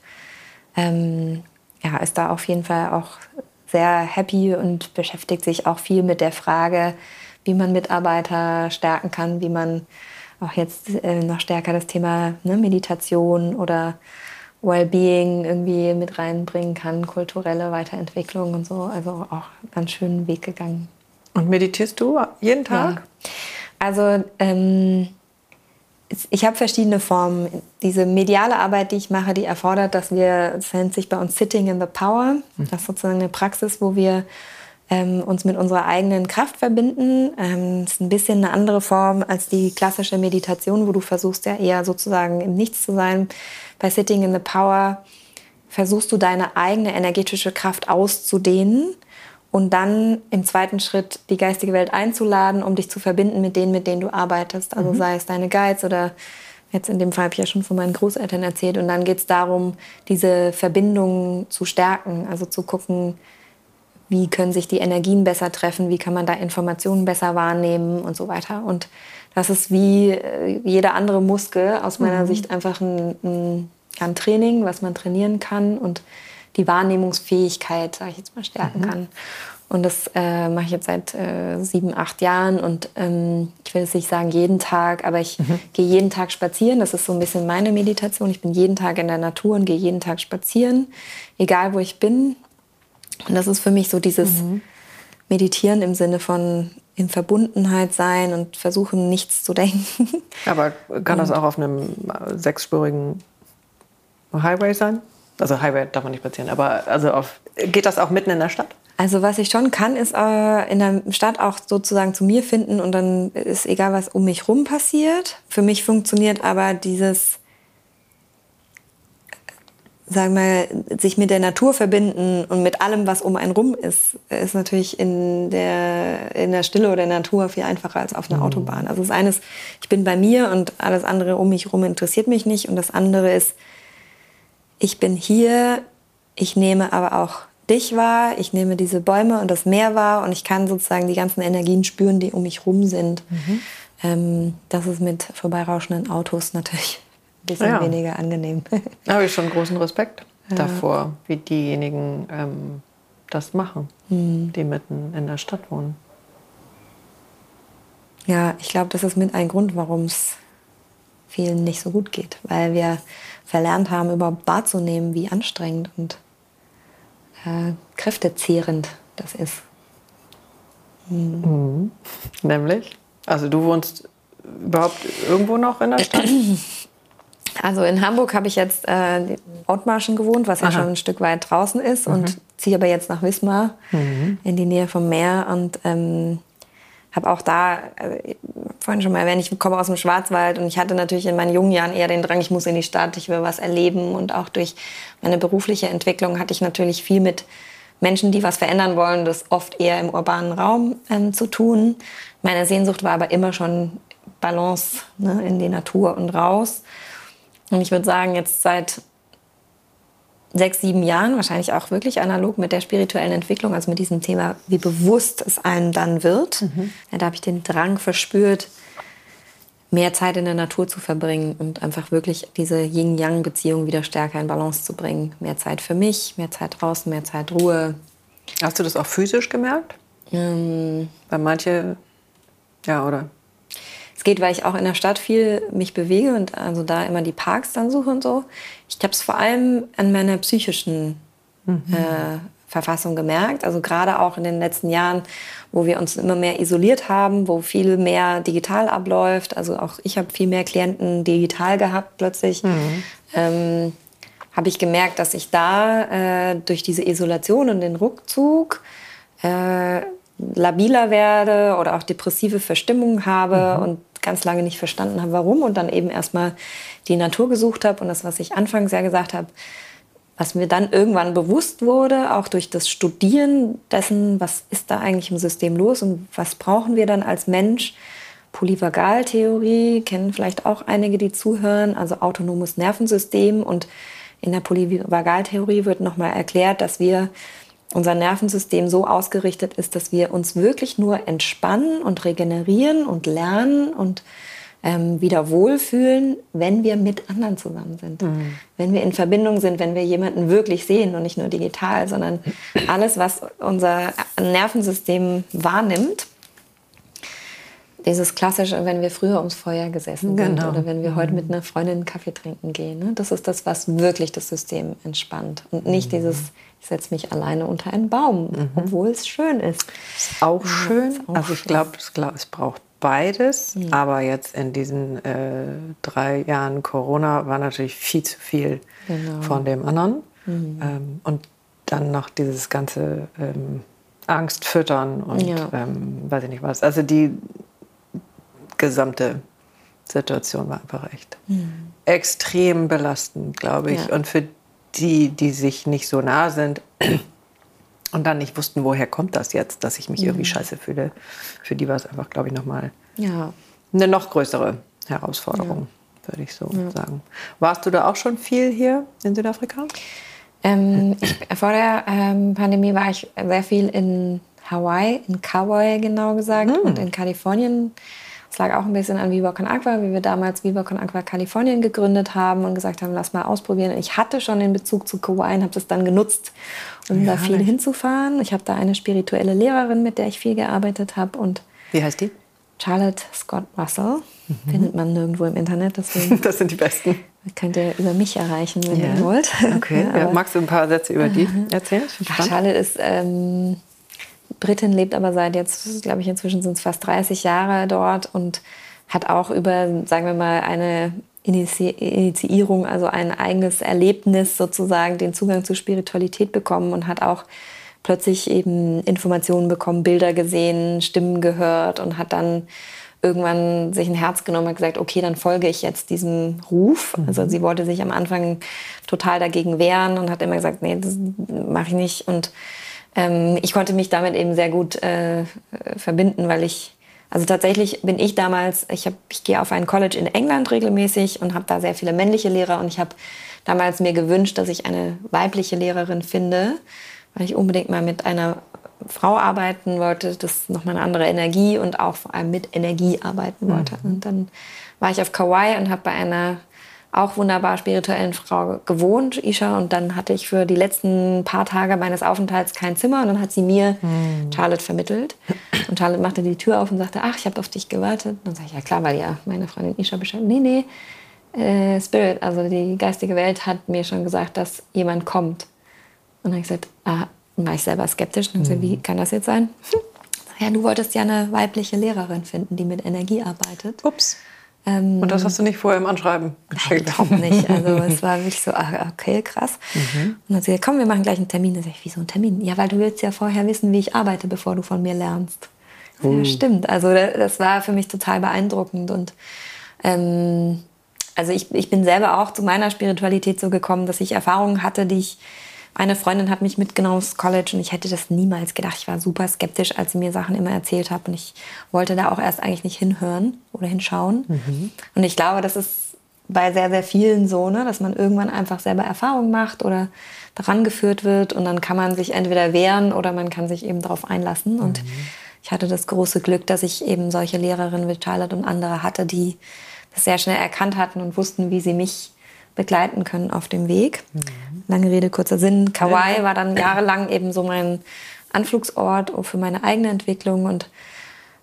ähm, ja, ist da auf jeden Fall auch sehr happy und beschäftigt sich auch viel mit der Frage, wie man Mitarbeiter stärken kann, wie man auch jetzt äh, noch stärker das Thema ne, Meditation oder Wellbeing irgendwie mit reinbringen kann, kulturelle Weiterentwicklung und so. Also auch ganz schönen Weg gegangen. Und meditierst du jeden Tag? Ja. Also ähm, ich habe verschiedene Formen. Diese mediale Arbeit, die ich mache, die erfordert, dass wir, das nennt sich bei uns Sitting in the Power. Mhm. Das ist sozusagen eine Praxis, wo wir ähm, uns mit unserer eigenen Kraft verbinden. Ähm, das ist ein bisschen eine andere Form als die klassische Meditation, wo du versuchst ja eher sozusagen im Nichts zu sein. Bei Sitting in the Power versuchst du deine eigene energetische Kraft auszudehnen und dann im zweiten Schritt die geistige Welt einzuladen, um dich zu verbinden mit denen, mit denen du arbeitest. Also mhm. sei es deine Guides oder jetzt in dem Fall habe ich ja schon von meinen Großeltern erzählt. Und dann geht es darum, diese Verbindung zu stärken, also zu gucken, wie können sich die Energien besser treffen, wie kann man da Informationen besser wahrnehmen und so weiter. Und das ist wie äh, jeder andere Muskel aus meiner mhm. Sicht einfach ein, ein, ein, Training, was man trainieren kann und die Wahrnehmungsfähigkeit, sage ich jetzt mal, stärken mhm. kann. Und das äh, mache ich jetzt seit äh, sieben, acht Jahren. Und ähm, ich will jetzt nicht sagen jeden Tag, aber ich mhm. gehe jeden Tag spazieren. Das ist so ein bisschen meine Meditation. Ich bin jeden Tag in der Natur und gehe jeden Tag spazieren, egal wo ich bin. Und das ist für mich so dieses mhm. Meditieren im Sinne von in Verbundenheit sein und versuchen, nichts zu denken. Aber kann das auch auf einem sechsspurigen Highway sein? Also Highway darf man nicht spazieren, aber also auf, geht das auch mitten in der Stadt? Also was ich schon kann, ist äh, in der Stadt auch sozusagen zu mir finden und dann ist egal, was um mich rum passiert. Für mich funktioniert aber dieses sagen wir, sich mit der Natur verbinden und mit allem, was um einen rum ist, ist natürlich in der, in der Stille oder der Natur viel einfacher als auf einer mhm. Autobahn. Also das eine ist, ich bin bei mir und alles andere um mich herum interessiert mich nicht. Und das andere ist, ich bin hier, ich nehme aber auch dich wahr, ich nehme diese Bäume und das Meer wahr und ich kann sozusagen die ganzen Energien spüren, die um mich rum sind. Mhm. Ähm, das ist mit vorbeirauschenden Autos natürlich bisschen ja. weniger angenehm. Da habe ich schon großen Respekt ja. davor, wie diejenigen ähm, das machen, mhm. die mitten in der Stadt wohnen. Ja, ich glaube, das ist mit ein Grund, warum es vielen nicht so gut geht, weil wir verlernt haben, überhaupt wahrzunehmen, wie anstrengend und äh, kräftezehrend das ist. Mhm. Mhm. Nämlich? Also du wohnst überhaupt irgendwo noch in der Stadt? Also in Hamburg habe ich jetzt äh, in Ottmarschen gewohnt, was ja Aha. schon ein Stück weit draußen ist, mhm. und ziehe aber jetzt nach Wismar mhm. in die Nähe vom Meer und ähm, habe auch da, äh, vorhin schon mal erwähnt, ich komme aus dem Schwarzwald und ich hatte natürlich in meinen jungen Jahren eher den Drang, ich muss in die Stadt, ich will was erleben und auch durch meine berufliche Entwicklung hatte ich natürlich viel mit Menschen, die was verändern wollen, das oft eher im urbanen Raum ähm, zu tun. Meine Sehnsucht war aber immer schon Balance ne, in die Natur und raus. Und ich würde sagen, jetzt seit sechs, sieben Jahren, wahrscheinlich auch wirklich analog mit der spirituellen Entwicklung, also mit diesem Thema, wie bewusst es einem dann wird. Mhm. Ja, da habe ich den Drang verspürt, mehr Zeit in der Natur zu verbringen und einfach wirklich diese Yin-Yang-Beziehung wieder stärker in Balance zu bringen. Mehr Zeit für mich, mehr Zeit draußen, mehr Zeit Ruhe. Hast du das auch physisch gemerkt? Ähm, Weil manche, ja, oder? Geht, weil ich auch in der Stadt viel mich bewege und also da immer die Parks dann suche und so. Ich habe es vor allem an meiner psychischen mhm. äh, Verfassung gemerkt. Also gerade auch in den letzten Jahren, wo wir uns immer mehr isoliert haben, wo viel mehr digital abläuft. Also auch ich habe viel mehr Klienten digital gehabt plötzlich. Mhm. Ähm, habe ich gemerkt, dass ich da äh, durch diese Isolation und den Rückzug äh, labiler werde oder auch depressive Verstimmungen habe mhm. und ganz lange nicht verstanden habe, warum und dann eben erstmal die Natur gesucht habe und das, was ich anfangs ja gesagt habe, was mir dann irgendwann bewusst wurde, auch durch das Studieren dessen, was ist da eigentlich im System los und was brauchen wir dann als Mensch. Polyvagaltheorie kennen vielleicht auch einige, die zuhören, also autonomes Nervensystem. Und in der Polyvagaltheorie wird nochmal erklärt, dass wir unser Nervensystem so ausgerichtet ist, dass wir uns wirklich nur entspannen und regenerieren und lernen und ähm, wieder wohlfühlen, wenn wir mit anderen zusammen sind. Mhm. Wenn wir in Verbindung sind, wenn wir jemanden wirklich sehen und nicht nur digital, sondern alles, was unser Nervensystem wahrnimmt. Dieses klassische, wenn wir früher ums Feuer gesessen genau. sind oder wenn wir mhm. heute mit einer Freundin Kaffee trinken gehen. Ne? Das ist das, was wirklich das System entspannt und nicht mhm. dieses ich setze mich alleine unter einen Baum, mhm. obwohl es schön ist. Ist auch schön. Ist auch also ich glaube, es braucht beides. Ja. Aber jetzt in diesen äh, drei Jahren Corona war natürlich viel zu viel genau. von dem anderen. Mhm. Ähm, und dann noch dieses ganze ähm, Angst füttern und ja. ähm, weiß ich nicht was. Also die gesamte Situation war einfach echt mhm. extrem belastend, glaube ich. Ja. Und für die, die sich nicht so nah sind, und dann nicht wussten, woher kommt das jetzt, dass ich mich mhm. irgendwie scheiße fühle. Für die war es einfach, glaube ich, nochmal ja. eine noch größere Herausforderung, ja. würde ich so ja. sagen. Warst du da auch schon viel hier in Südafrika? Ähm, ich, vor der ähm, Pandemie war ich sehr viel in Hawaii, in Kauai genau gesagt, mhm. und in Kalifornien es lag auch ein bisschen an Viva Con Aqua, wie wir damals Viva Con Aqua Kalifornien gegründet haben und gesagt haben, lass mal ausprobieren. Ich hatte schon den Bezug zu Kauai und habe das dann genutzt, um ja, da viel nicht. hinzufahren. Ich habe da eine spirituelle Lehrerin, mit der ich viel gearbeitet habe. Und wie heißt die? Charlotte Scott Russell. Mhm. Findet man nirgendwo im Internet. Deswegen das sind die besten. Könnt ihr über mich erreichen, wenn ja. ihr wollt. Okay. ja, magst du ein paar Sätze über die erzählen? Charlotte ist ähm, Britin lebt aber seit jetzt, glaube ich, inzwischen sind es fast 30 Jahre dort und hat auch über, sagen wir mal, eine Initi Initiierung, also ein eigenes Erlebnis sozusagen, den Zugang zur Spiritualität bekommen und hat auch plötzlich eben Informationen bekommen, Bilder gesehen, Stimmen gehört und hat dann irgendwann sich ein Herz genommen und gesagt, okay, dann folge ich jetzt diesem Ruf. Mhm. Also sie wollte sich am Anfang total dagegen wehren und hat immer gesagt, nee, das mache ich nicht. Und ähm, ich konnte mich damit eben sehr gut äh, verbinden, weil ich, also tatsächlich bin ich damals, ich, hab, ich gehe auf ein College in England regelmäßig und habe da sehr viele männliche Lehrer und ich habe damals mir gewünscht, dass ich eine weibliche Lehrerin finde, weil ich unbedingt mal mit einer Frau arbeiten wollte, das nochmal eine andere Energie und auch vor allem mit Energie arbeiten wollte. Mhm. Und dann war ich auf Kauai und habe bei einer auch wunderbar spirituellen Frau gewohnt, Isha. Und dann hatte ich für die letzten paar Tage meines Aufenthalts kein Zimmer. Und dann hat sie mir hm. Charlotte vermittelt. Und Charlotte machte die Tür auf und sagte, ach, ich habe auf dich gewartet. Und dann sage ich, ja klar, weil ja meine Freundin Isha Bescheid. Nee, nee, äh, Spirit, also die geistige Welt hat mir schon gesagt, dass jemand kommt. Und dann habe ich gesagt, ah, war ich selber skeptisch. Und dann hm. gesagt, wie kann das jetzt sein? Hm. Ja, du wolltest ja eine weibliche Lehrerin finden, die mit Energie arbeitet. Ups. Ähm, und das hast du nicht vorher im Anschreiben geschickt? Überhaupt nicht. Also es war wirklich so, ah, okay, krass. Mhm. Und dann hat sie gesagt, komm, wir machen gleich einen Termin. Da sag ich, wieso ein Termin? Ja, weil du willst ja vorher wissen, wie ich arbeite, bevor du von mir lernst. Uh. Ja, stimmt. Also das war für mich total beeindruckend. Und ähm, also ich, ich bin selber auch zu meiner Spiritualität so gekommen, dass ich Erfahrungen hatte, die ich eine Freundin hat mich mitgenommen aufs College und ich hätte das niemals gedacht. Ich war super skeptisch, als sie mir Sachen immer erzählt hat und ich wollte da auch erst eigentlich nicht hinhören oder hinschauen. Mhm. Und ich glaube, das ist bei sehr, sehr vielen so, ne, dass man irgendwann einfach selber Erfahrungen macht oder daran geführt wird und dann kann man sich entweder wehren oder man kann sich eben darauf einlassen. Und mhm. ich hatte das große Glück, dass ich eben solche Lehrerinnen wie Charlotte und andere hatte, die das sehr schnell erkannt hatten und wussten, wie sie mich begleiten können auf dem Weg. Mhm. Lange Rede, kurzer Sinn. Kauai war dann jahrelang eben so mein Anflugsort für meine eigene Entwicklung und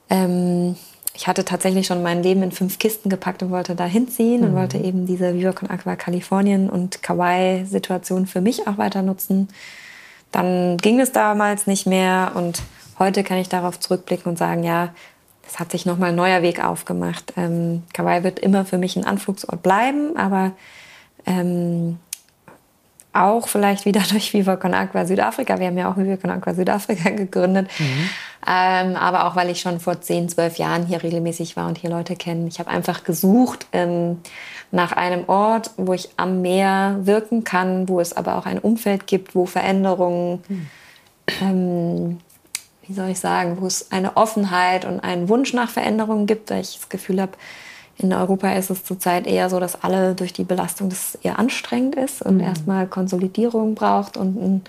ähm, ich hatte tatsächlich schon mein Leben in fünf Kisten gepackt und wollte da hinziehen mhm. und wollte eben diese Viva Con Aqua Kalifornien und Kauai-Situation für mich auch weiter nutzen. dann ging es damals nicht mehr und heute kann ich darauf zurückblicken und sagen, ja, es hat sich nochmal ein neuer Weg aufgemacht. Ähm, Kauai wird immer für mich ein Anflugsort bleiben, aber ähm, auch vielleicht wieder durch Viva Con Aqua Südafrika. Wir haben ja auch Viva Con Aqua Südafrika gegründet. Mhm. Ähm, aber auch, weil ich schon vor 10, 12 Jahren hier regelmäßig war und hier Leute kennen. Ich habe einfach gesucht ähm, nach einem Ort, wo ich am Meer wirken kann, wo es aber auch ein Umfeld gibt, wo Veränderungen, mhm. ähm, wie soll ich sagen, wo es eine Offenheit und einen Wunsch nach Veränderungen gibt, weil ich das Gefühl habe, in Europa ist es zurzeit eher so, dass alle durch die Belastung das eher anstrengend ist und mhm. erstmal Konsolidierung braucht und einen,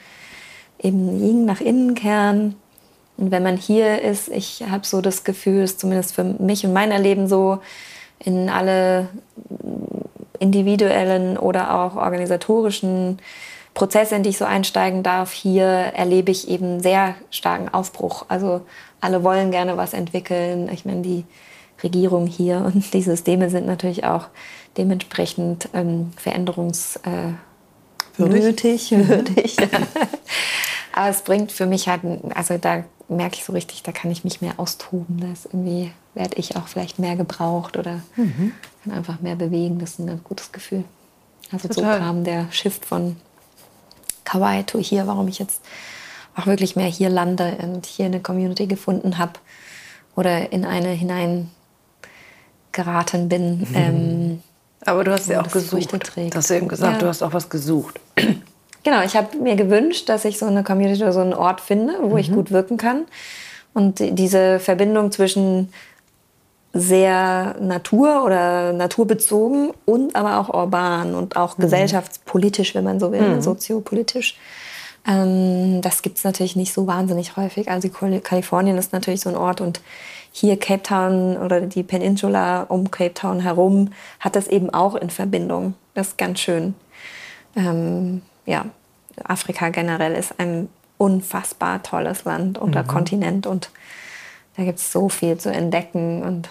eben Yin nach innen kehren. Und wenn man hier ist, ich habe so das Gefühl, ist zumindest für mich und mein Erleben so, in alle individuellen oder auch organisatorischen Prozesse, in die ich so einsteigen darf, hier erlebe ich eben sehr starken Aufbruch. Also alle wollen gerne was entwickeln. Ich meine, die Regierung hier und die Systeme sind natürlich auch dementsprechend ähm, veränderungsnötig, äh, würdig. Aber es bringt für mich halt, also da merke ich so richtig, da kann ich mich mehr austoben. Da ist irgendwie werde ich auch vielleicht mehr gebraucht oder mhm. kann einfach mehr bewegen. Das ist ein ganz gutes Gefühl. Also Total. so kam der Shift von Kauai to hier, warum ich jetzt auch wirklich mehr hier lande und hier eine Community gefunden habe oder in eine hinein geraten bin. Mhm. Ähm, Aber du hast ja auch gesucht. Trägt. Hast du eben gesagt, ja. du hast auch was gesucht. Genau, ich habe mir gewünscht, dass ich so eine Community oder so einen Ort finde, wo mhm. ich gut wirken kann. Und diese Verbindung zwischen sehr natur- oder naturbezogen und aber auch urban und auch mhm. gesellschaftspolitisch, wenn man so will, mhm. soziopolitisch. Ähm, das gibt es natürlich nicht so wahnsinnig häufig. Also Kalifornien ist natürlich so ein Ort und hier Cape Town oder die Peninsula um Cape Town herum hat das eben auch in Verbindung. Das ist ganz schön. Ähm, ja, Afrika generell ist ein unfassbar tolles Land oder mhm. Kontinent und da gibt es so viel zu entdecken und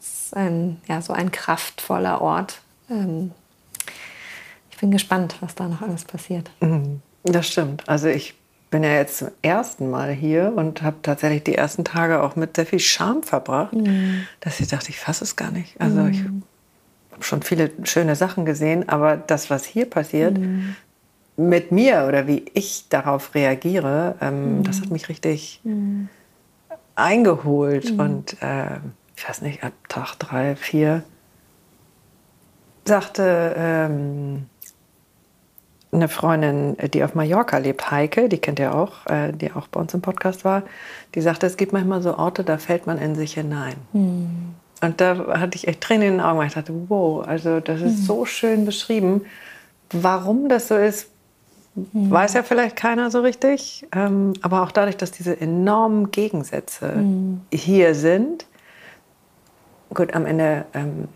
es ist ein, ja, so ein kraftvoller Ort. Ähm, ich bin gespannt, was da noch alles passiert. Mhm. Das stimmt. Also ich bin ja jetzt zum ersten Mal hier und habe tatsächlich die ersten Tage auch mit sehr viel Scham verbracht, mhm. dass ich dachte, ich fasse es gar nicht. Also mhm. ich habe schon viele schöne Sachen gesehen, aber das, was hier passiert, mhm. mit mir oder wie ich darauf reagiere, ähm, mhm. das hat mich richtig mhm. eingeholt. Mhm. Und äh, ich weiß nicht, ab Tag drei, vier sagte... Ähm, eine Freundin, die auf Mallorca lebt, Heike, die kennt ihr auch, äh, die auch bei uns im Podcast war, die sagte, es gibt manchmal so Orte, da fällt man in sich hinein. Mhm. Und da hatte ich echt Tränen in den Augen, weil ich dachte, wow, also das ist mhm. so schön beschrieben. Warum das so ist, mhm. weiß ja vielleicht keiner so richtig. Ähm, aber auch dadurch, dass diese enormen Gegensätze hm. hier sind, gut, am Ende ähm,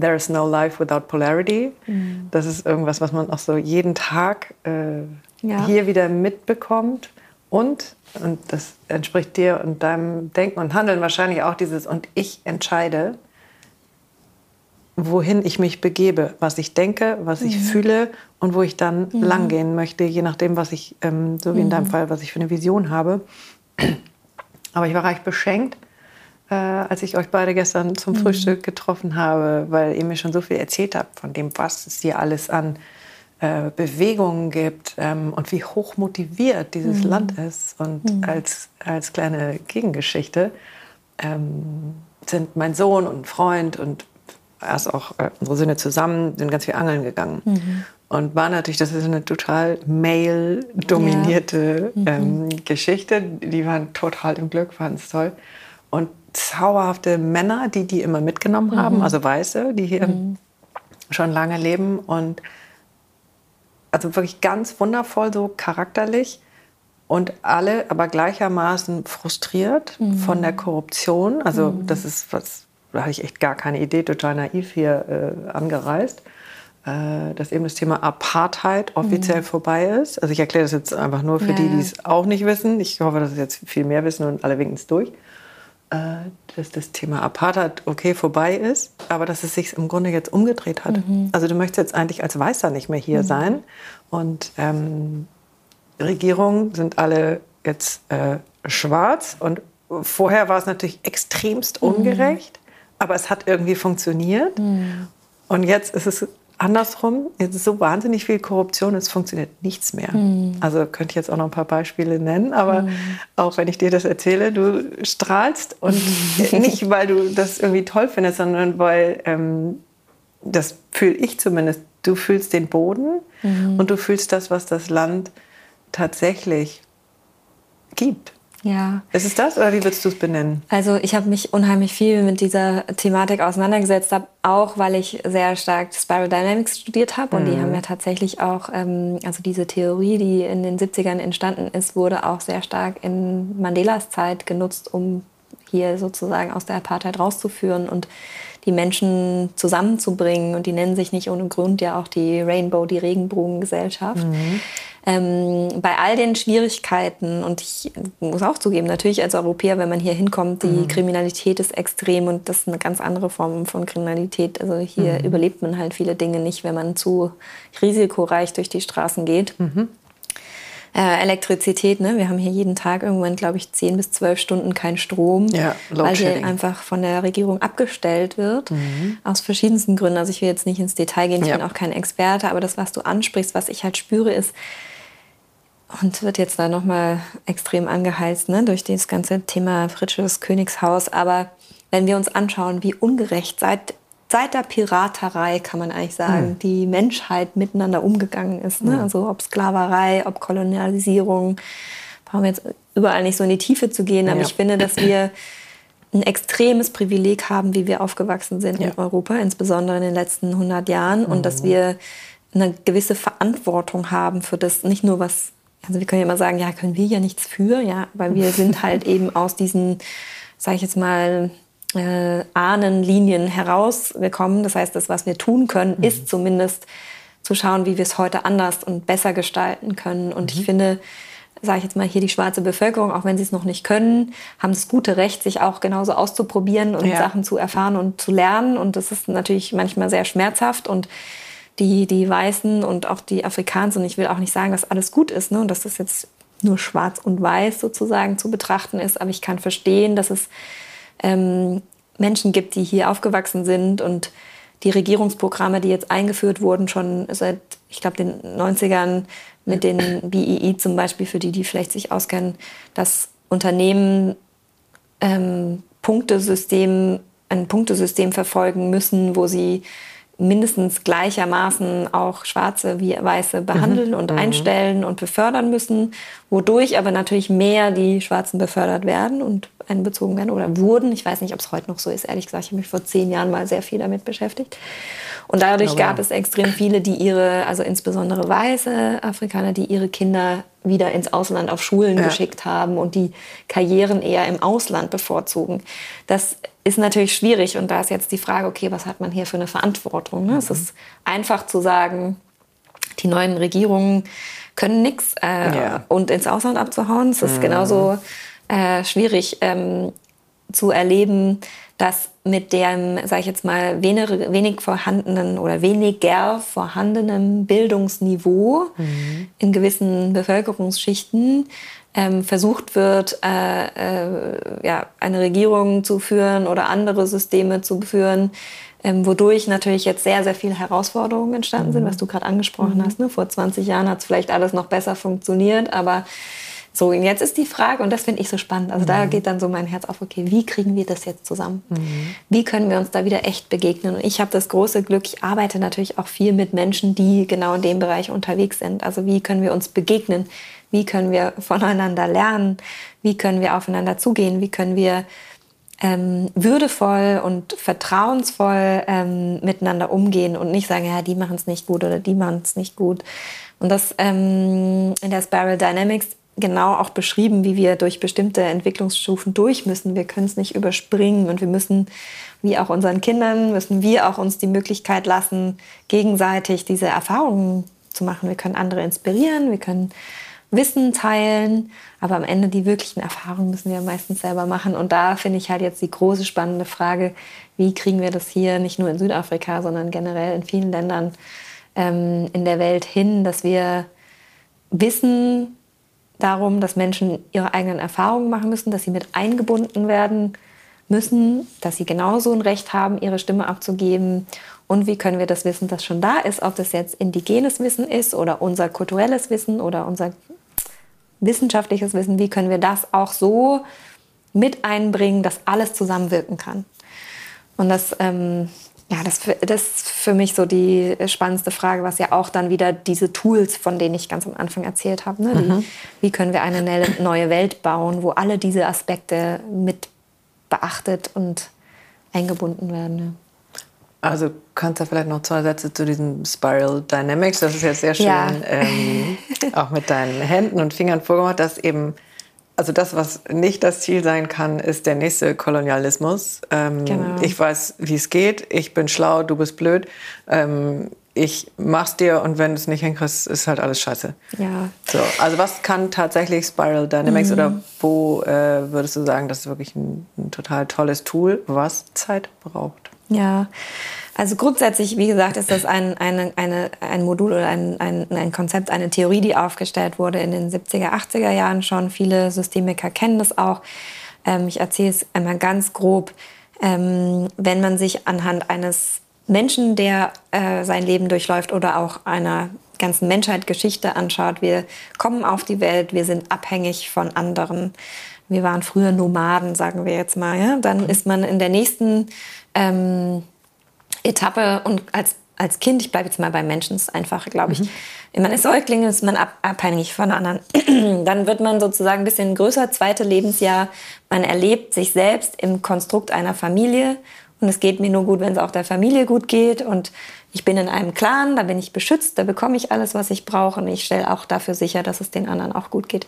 There is no life without polarity. Mhm. Das ist irgendwas, was man auch so jeden Tag äh, ja. hier wieder mitbekommt. Und, und das entspricht dir und deinem Denken und Handeln wahrscheinlich auch dieses, und ich entscheide, wohin ich mich begebe, was ich denke, was ich mhm. fühle und wo ich dann mhm. langgehen möchte, je nachdem, was ich, ähm, so wie in deinem mhm. Fall, was ich für eine Vision habe. Aber ich war reich beschenkt äh, als ich euch beide gestern zum mhm. Frühstück getroffen habe, weil ihr mir schon so viel erzählt habt von dem, was es hier alles an äh, Bewegungen gibt ähm, und wie hoch motiviert dieses mhm. Land ist. Und mhm. als, als kleine Gegengeschichte ähm, sind mein Sohn und Freund und erst auch äh, unsere Söhne zusammen, sind ganz viel angeln gegangen. Mhm. Und war natürlich, das ist eine total male-dominierte ja. Mhm. ähm, Geschichte. Die waren total im Glück, fanden es toll. Und zauberhafte Männer, die die immer mitgenommen haben, mhm. also Weiße, die hier mhm. schon lange leben und also wirklich ganz wundervoll, so charakterlich und alle aber gleichermaßen frustriert mhm. von der Korruption. Also mhm. das ist was, da hatte ich echt gar keine Idee, total naiv hier äh, angereist äh, dass eben das Thema Apartheid offiziell mhm. vorbei ist. Also ich erkläre das jetzt einfach nur für ja, die, die es auch nicht wissen. Ich hoffe, dass es jetzt viel mehr wissen und alle winken es durch. Äh, dass das Thema Apartheid okay vorbei ist, aber dass es sich im Grunde jetzt umgedreht hat. Mhm. Also du möchtest jetzt eigentlich als Weißer nicht mehr hier mhm. sein und ähm, Regierungen sind alle jetzt äh, schwarz und vorher war es natürlich extremst mhm. ungerecht, mhm. aber es hat irgendwie funktioniert. Mhm. Und jetzt ist es andersrum, jetzt ist so wahnsinnig viel Korruption, es funktioniert nichts mehr. Mhm. Also könnte ich jetzt auch noch ein paar Beispiele nennen, aber mhm. auch wenn ich dir das erzähle, du strahlst und nicht, weil du das irgendwie toll findest, sondern weil ähm, das fühle ich zumindest. Du fühlst den Boden mhm. und du fühlst das, was das Land tatsächlich gibt. Ja. Ist es das oder wie würdest du es benennen? Also ich habe mich unheimlich viel mit dieser Thematik auseinandergesetzt, auch weil ich sehr stark Spiral Dynamics studiert habe und mhm. die haben ja tatsächlich auch, ähm, also diese Theorie, die in den 70ern entstanden ist, wurde auch sehr stark in Mandelas Zeit genutzt, um hier sozusagen aus der Apartheid rauszuführen und die Menschen zusammenzubringen. Und die nennen sich nicht ohne Grund ja auch die Rainbow, die Regenbogengesellschaft. Mhm. Ähm, bei all den Schwierigkeiten, und ich muss auch zugeben, natürlich als Europäer, wenn man hier hinkommt, die mhm. Kriminalität ist extrem und das ist eine ganz andere Form von Kriminalität. Also hier mhm. überlebt man halt viele Dinge nicht, wenn man zu risikoreich durch die Straßen geht. Mhm. Äh, Elektrizität, ne? wir haben hier jeden Tag irgendwann, glaube ich, 10 bis 12 Stunden kein Strom, ja, weil hier einfach von der Regierung abgestellt wird, mhm. aus verschiedensten Gründen. Also ich will jetzt nicht ins Detail gehen, ich ja. bin auch kein Experte, aber das, was du ansprichst, was ich halt spüre, ist, und wird jetzt da nochmal extrem angeheizt ne, durch das ganze Thema Fritsches Königshaus. Aber wenn wir uns anschauen, wie ungerecht seit, seit der Piraterei, kann man eigentlich sagen, mhm. die Menschheit miteinander umgegangen ist. Ne? Mhm. Also ob Sklaverei, ob Kolonialisierung, brauchen wir jetzt überall nicht so in die Tiefe zu gehen. Aber ja. ich finde, dass wir ein extremes Privileg haben, wie wir aufgewachsen sind ja. in Europa, insbesondere in den letzten 100 Jahren. Mhm. Und dass mhm. wir eine gewisse Verantwortung haben für das, nicht nur was also wir können ja immer sagen, ja, können wir ja nichts für, ja, aber wir sind halt eben aus diesen, sage ich jetzt mal, äh, Ahnenlinien herausgekommen. Das heißt, das, was wir tun können, mhm. ist zumindest zu schauen, wie wir es heute anders und besser gestalten können. Und mhm. ich finde, sage ich jetzt mal hier die schwarze Bevölkerung, auch wenn sie es noch nicht können, haben das gute Recht, sich auch genauso auszuprobieren und ja. Sachen zu erfahren und zu lernen. Und das ist natürlich manchmal sehr schmerzhaft und die, die Weißen und auch die Afrikaner. Und ich will auch nicht sagen, dass alles gut ist ne? und dass das jetzt nur schwarz und weiß sozusagen zu betrachten ist. Aber ich kann verstehen, dass es ähm, Menschen gibt, die hier aufgewachsen sind und die Regierungsprogramme, die jetzt eingeführt wurden, schon seit, ich glaube, den 90ern mit den BEE zum Beispiel, für die, die vielleicht sich auskennen, dass Unternehmen ähm, Punktesystem, ein Punktesystem verfolgen müssen, wo sie mindestens gleichermaßen auch Schwarze wie Weiße behandeln mhm. und mhm. einstellen und befördern müssen, wodurch aber natürlich mehr die Schwarzen befördert werden und einbezogen werden oder wurden. Ich weiß nicht, ob es heute noch so ist. Ehrlich gesagt, ich habe mich vor zehn Jahren mal sehr viel damit beschäftigt. Und dadurch aber gab es extrem viele, die ihre, also insbesondere weiße Afrikaner, die ihre Kinder wieder ins Ausland auf Schulen ja. geschickt haben und die Karrieren eher im Ausland bevorzugen. Das ist natürlich schwierig und da ist jetzt die Frage, okay, was hat man hier für eine Verantwortung? Ne? Mhm. Es ist einfach zu sagen, die neuen Regierungen können nichts äh, ja. und ins Ausland abzuhauen. Es ist mhm. genauso äh, schwierig ähm, zu erleben, dass mit dem, sage ich jetzt mal, wenig, wenig vorhandenen oder weniger vorhandenem Bildungsniveau mhm. in gewissen Bevölkerungsschichten ähm, versucht wird, äh, äh, ja, eine Regierung zu führen oder andere Systeme zu führen, ähm, wodurch natürlich jetzt sehr, sehr viele Herausforderungen entstanden mhm. sind, was du gerade angesprochen mhm. hast. Ne? Vor 20 Jahren hat es vielleicht alles noch besser funktioniert, aber so, und jetzt ist die Frage, und das finde ich so spannend, also mhm. da geht dann so mein Herz auf, okay, wie kriegen wir das jetzt zusammen? Mhm. Wie können wir uns da wieder echt begegnen? Und ich habe das große Glück, ich arbeite natürlich auch viel mit Menschen, die genau in dem Bereich unterwegs sind. Also wie können wir uns begegnen? Wie können wir voneinander lernen? Wie können wir aufeinander zugehen? Wie können wir ähm, würdevoll und vertrauensvoll ähm, miteinander umgehen und nicht sagen, ja, die machen es nicht gut oder die machen es nicht gut. Und das ähm, in der Spiral Dynamics genau auch beschrieben, wie wir durch bestimmte Entwicklungsstufen durch müssen. Wir können es nicht überspringen und wir müssen, wie auch unseren Kindern, müssen wir auch uns die Möglichkeit lassen, gegenseitig diese Erfahrungen zu machen. Wir können andere inspirieren, wir können Wissen teilen, aber am Ende die wirklichen Erfahrungen müssen wir meistens selber machen. Und da finde ich halt jetzt die große spannende Frage, wie kriegen wir das hier nicht nur in Südafrika, sondern generell in vielen Ländern ähm, in der Welt hin, dass wir Wissen darum, dass Menschen ihre eigenen Erfahrungen machen müssen, dass sie mit eingebunden werden müssen, dass sie genauso ein Recht haben, ihre Stimme abzugeben. Und wie können wir das Wissen, das schon da ist, ob das jetzt indigenes Wissen ist oder unser kulturelles Wissen oder unser wissenschaftliches Wissen, wie können wir das auch so mit einbringen, dass alles zusammenwirken kann. Und das, ähm, ja, das, das ist für mich so die spannendste Frage, was ja auch dann wieder diese Tools, von denen ich ganz am Anfang erzählt habe, ne? mhm. wie können wir eine neue Welt bauen, wo alle diese Aspekte mit beachtet und eingebunden werden. Ne? Also kannst du vielleicht noch zwei Sätze zu diesem Spiral Dynamics, das ist jetzt sehr schön, ja. ähm, auch mit deinen Händen und Fingern vorgemacht, dass eben also das, was nicht das Ziel sein kann, ist der nächste Kolonialismus. Ähm, genau. Ich weiß, wie es geht. Ich bin schlau, du bist blöd. Ähm, ich mach's dir und wenn du es nicht hinkriegst, ist halt alles scheiße. Ja. So, also was kann tatsächlich Spiral Dynamics mhm. oder wo äh, würdest du sagen, das ist wirklich ein, ein total tolles Tool, was Zeit braucht? Ja, also grundsätzlich, wie gesagt, ist das ein, eine, eine, ein Modul oder ein, ein, ein Konzept, eine Theorie, die aufgestellt wurde in den 70er, 80er Jahren schon. Viele Systemiker kennen das auch. Ähm, ich erzähle es einmal ganz grob. Ähm, wenn man sich anhand eines Menschen, der äh, sein Leben durchläuft oder auch einer ganzen Menschheit Geschichte anschaut, wir kommen auf die Welt, wir sind abhängig von anderen. Wir waren früher Nomaden, sagen wir jetzt mal. Ja? Dann ist man in der nächsten ähm, Etappe und als, als Kind, ich bleibe jetzt mal beim Menschen, ist einfach, glaube ich, mhm. wenn man ist Säugling, ist man ab, abhängig von anderen. Dann wird man sozusagen ein bisschen größer, zweite Lebensjahr, man erlebt sich selbst im Konstrukt einer Familie und es geht mir nur gut, wenn es auch der Familie gut geht und ich bin in einem Clan, da bin ich beschützt, da bekomme ich alles, was ich brauche und ich stelle auch dafür sicher, dass es den anderen auch gut geht.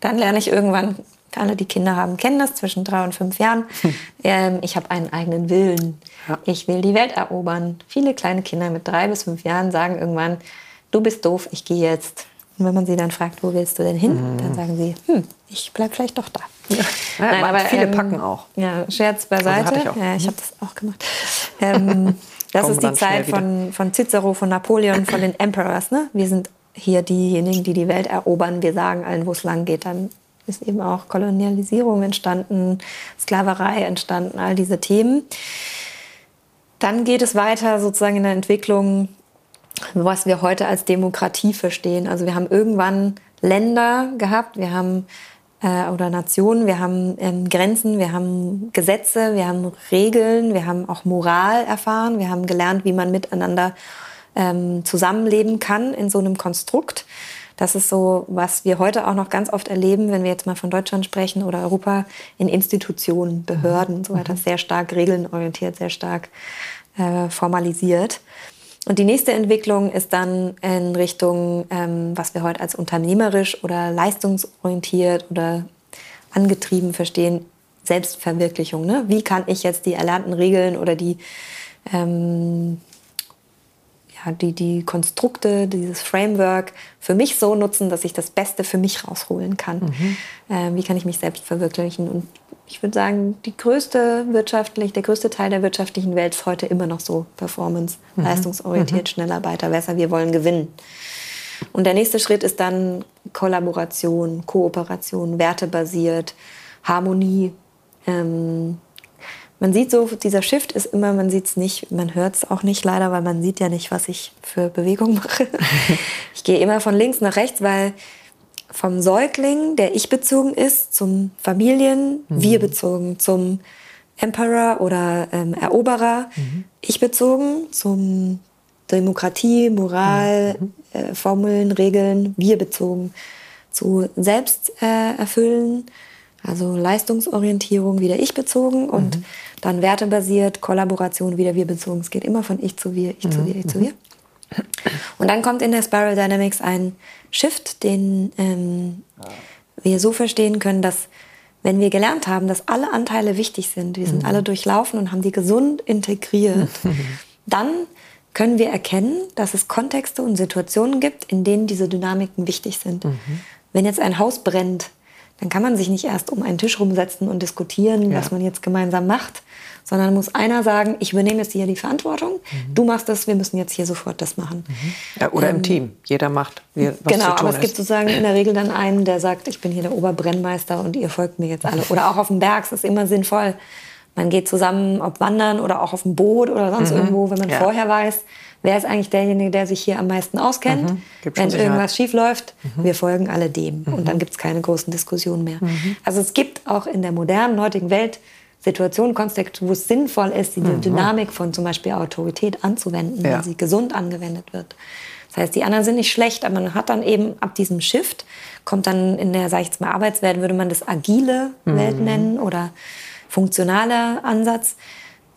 Dann lerne ich irgendwann alle, die Kinder haben, kennen das zwischen drei und fünf Jahren. Ähm, ich habe einen eigenen Willen. Ja. Ich will die Welt erobern. Viele kleine Kinder mit drei bis fünf Jahren sagen irgendwann, du bist doof, ich gehe jetzt. Und wenn man sie dann fragt, wo willst du denn hin, mhm. dann sagen sie, hm, ich bleib vielleicht doch da. Ja. Nein, aber viele ähm, packen auch. Ja, Scherz beiseite. Also ich ja, ich habe das auch gemacht. Ähm, das ist die Zeit von, von Cicero, von Napoleon, von den Emperors. Ne? Wir sind hier diejenigen, die die Welt erobern. Wir sagen allen, wo es lang geht. Dann ist eben auch Kolonialisierung entstanden, Sklaverei entstanden, all diese Themen. Dann geht es weiter sozusagen in der Entwicklung, was wir heute als Demokratie verstehen. Also wir haben irgendwann Länder gehabt, wir haben äh, oder Nationen, wir haben ähm, Grenzen, wir haben Gesetze, wir haben Regeln, wir haben auch Moral erfahren, wir haben gelernt, wie man miteinander ähm, zusammenleben kann in so einem Konstrukt. Das ist so, was wir heute auch noch ganz oft erleben, wenn wir jetzt mal von Deutschland sprechen oder Europa, in Institutionen, Behörden und so weiter, mhm. sehr stark regelnorientiert, sehr stark äh, formalisiert. Und die nächste Entwicklung ist dann in Richtung, ähm, was wir heute als unternehmerisch oder leistungsorientiert oder angetrieben verstehen, Selbstverwirklichung. Ne? Wie kann ich jetzt die erlernten Regeln oder die ähm, ja, die, die Konstrukte, dieses Framework für mich so nutzen, dass ich das Beste für mich rausholen kann. Mhm. Äh, wie kann ich mich selbst verwirklichen? Und ich würde sagen, die größte wirtschaftlich, der größte Teil der wirtschaftlichen Welt ist heute immer noch so Performance, mhm. leistungsorientiert, mhm. schneller, weiter, besser. Wir wollen gewinnen. Und der nächste Schritt ist dann Kollaboration, Kooperation, wertebasiert, Harmonie. Ähm, man sieht so, dieser Shift ist immer, man sieht es nicht, man hört es auch nicht leider, weil man sieht ja nicht, was ich für Bewegung mache. ich gehe immer von links nach rechts, weil vom Säugling, der ich bezogen ist, zum Familien, mhm. wir bezogen, zum Emperor oder ähm, Eroberer, mhm. ich bezogen, zum Demokratie, Moral, mhm. äh, Formeln, Regeln, wir bezogen, zu Selbsterfüllen, äh, also Leistungsorientierung wieder ich bezogen und mhm. Dann wertebasiert, Kollaboration, wieder wir bezogen. Es geht immer von ich zu wir, ich mhm. zu wir, ich zu wir. Und dann kommt in der Spiral Dynamics ein Shift, den ähm, wir so verstehen können, dass wenn wir gelernt haben, dass alle Anteile wichtig sind, wir sind mhm. alle durchlaufen und haben die gesund integriert, dann können wir erkennen, dass es Kontexte und Situationen gibt, in denen diese Dynamiken wichtig sind. Mhm. Wenn jetzt ein Haus brennt, dann kann man sich nicht erst um einen Tisch rumsetzen und diskutieren, Ja. was man jetzt gemeinsam macht, sondern muss einer sagen, ich übernehme jetzt hier die Verantwortung, Mhm. du machst das, wir müssen jetzt hier sofort das machen. Ja, oder im Team. Jeder macht, was genau, zu tun aber es ist. gibt sozusagen in der Regel dann einen, der sagt, ich bin hier der Oberbrennmeister und ihr folgt mir jetzt alle. Oder auch auf dem Berg, es ist immer sinnvoll. Man geht zusammen, ob wandern oder auch auf dem Boot oder sonst irgendwo, wenn man Mhm. Ja. vorher weiß, wer ist eigentlich derjenige, der sich hier am meisten auskennt. Mhm. Wenn. Mhm. irgendwas schief läuft, wir folgen alle dem. Und dann gibt es keine großen Diskussionen mehr. Also es gibt auch in der modernen, heutigen Welt Situationen, Kontexte, wo es sinnvoll ist, die Dynamik von zum Beispiel Autorität anzuwenden, Mhm. Ja. wenn sie gesund angewendet wird. Das heißt, die anderen sind nicht schlecht, aber man hat dann eben ab diesem Shift, kommt dann in der, sag ich jetzt mal, Arbeitswelt, würde man das agile Welt nennen oder funktionaler Ansatz.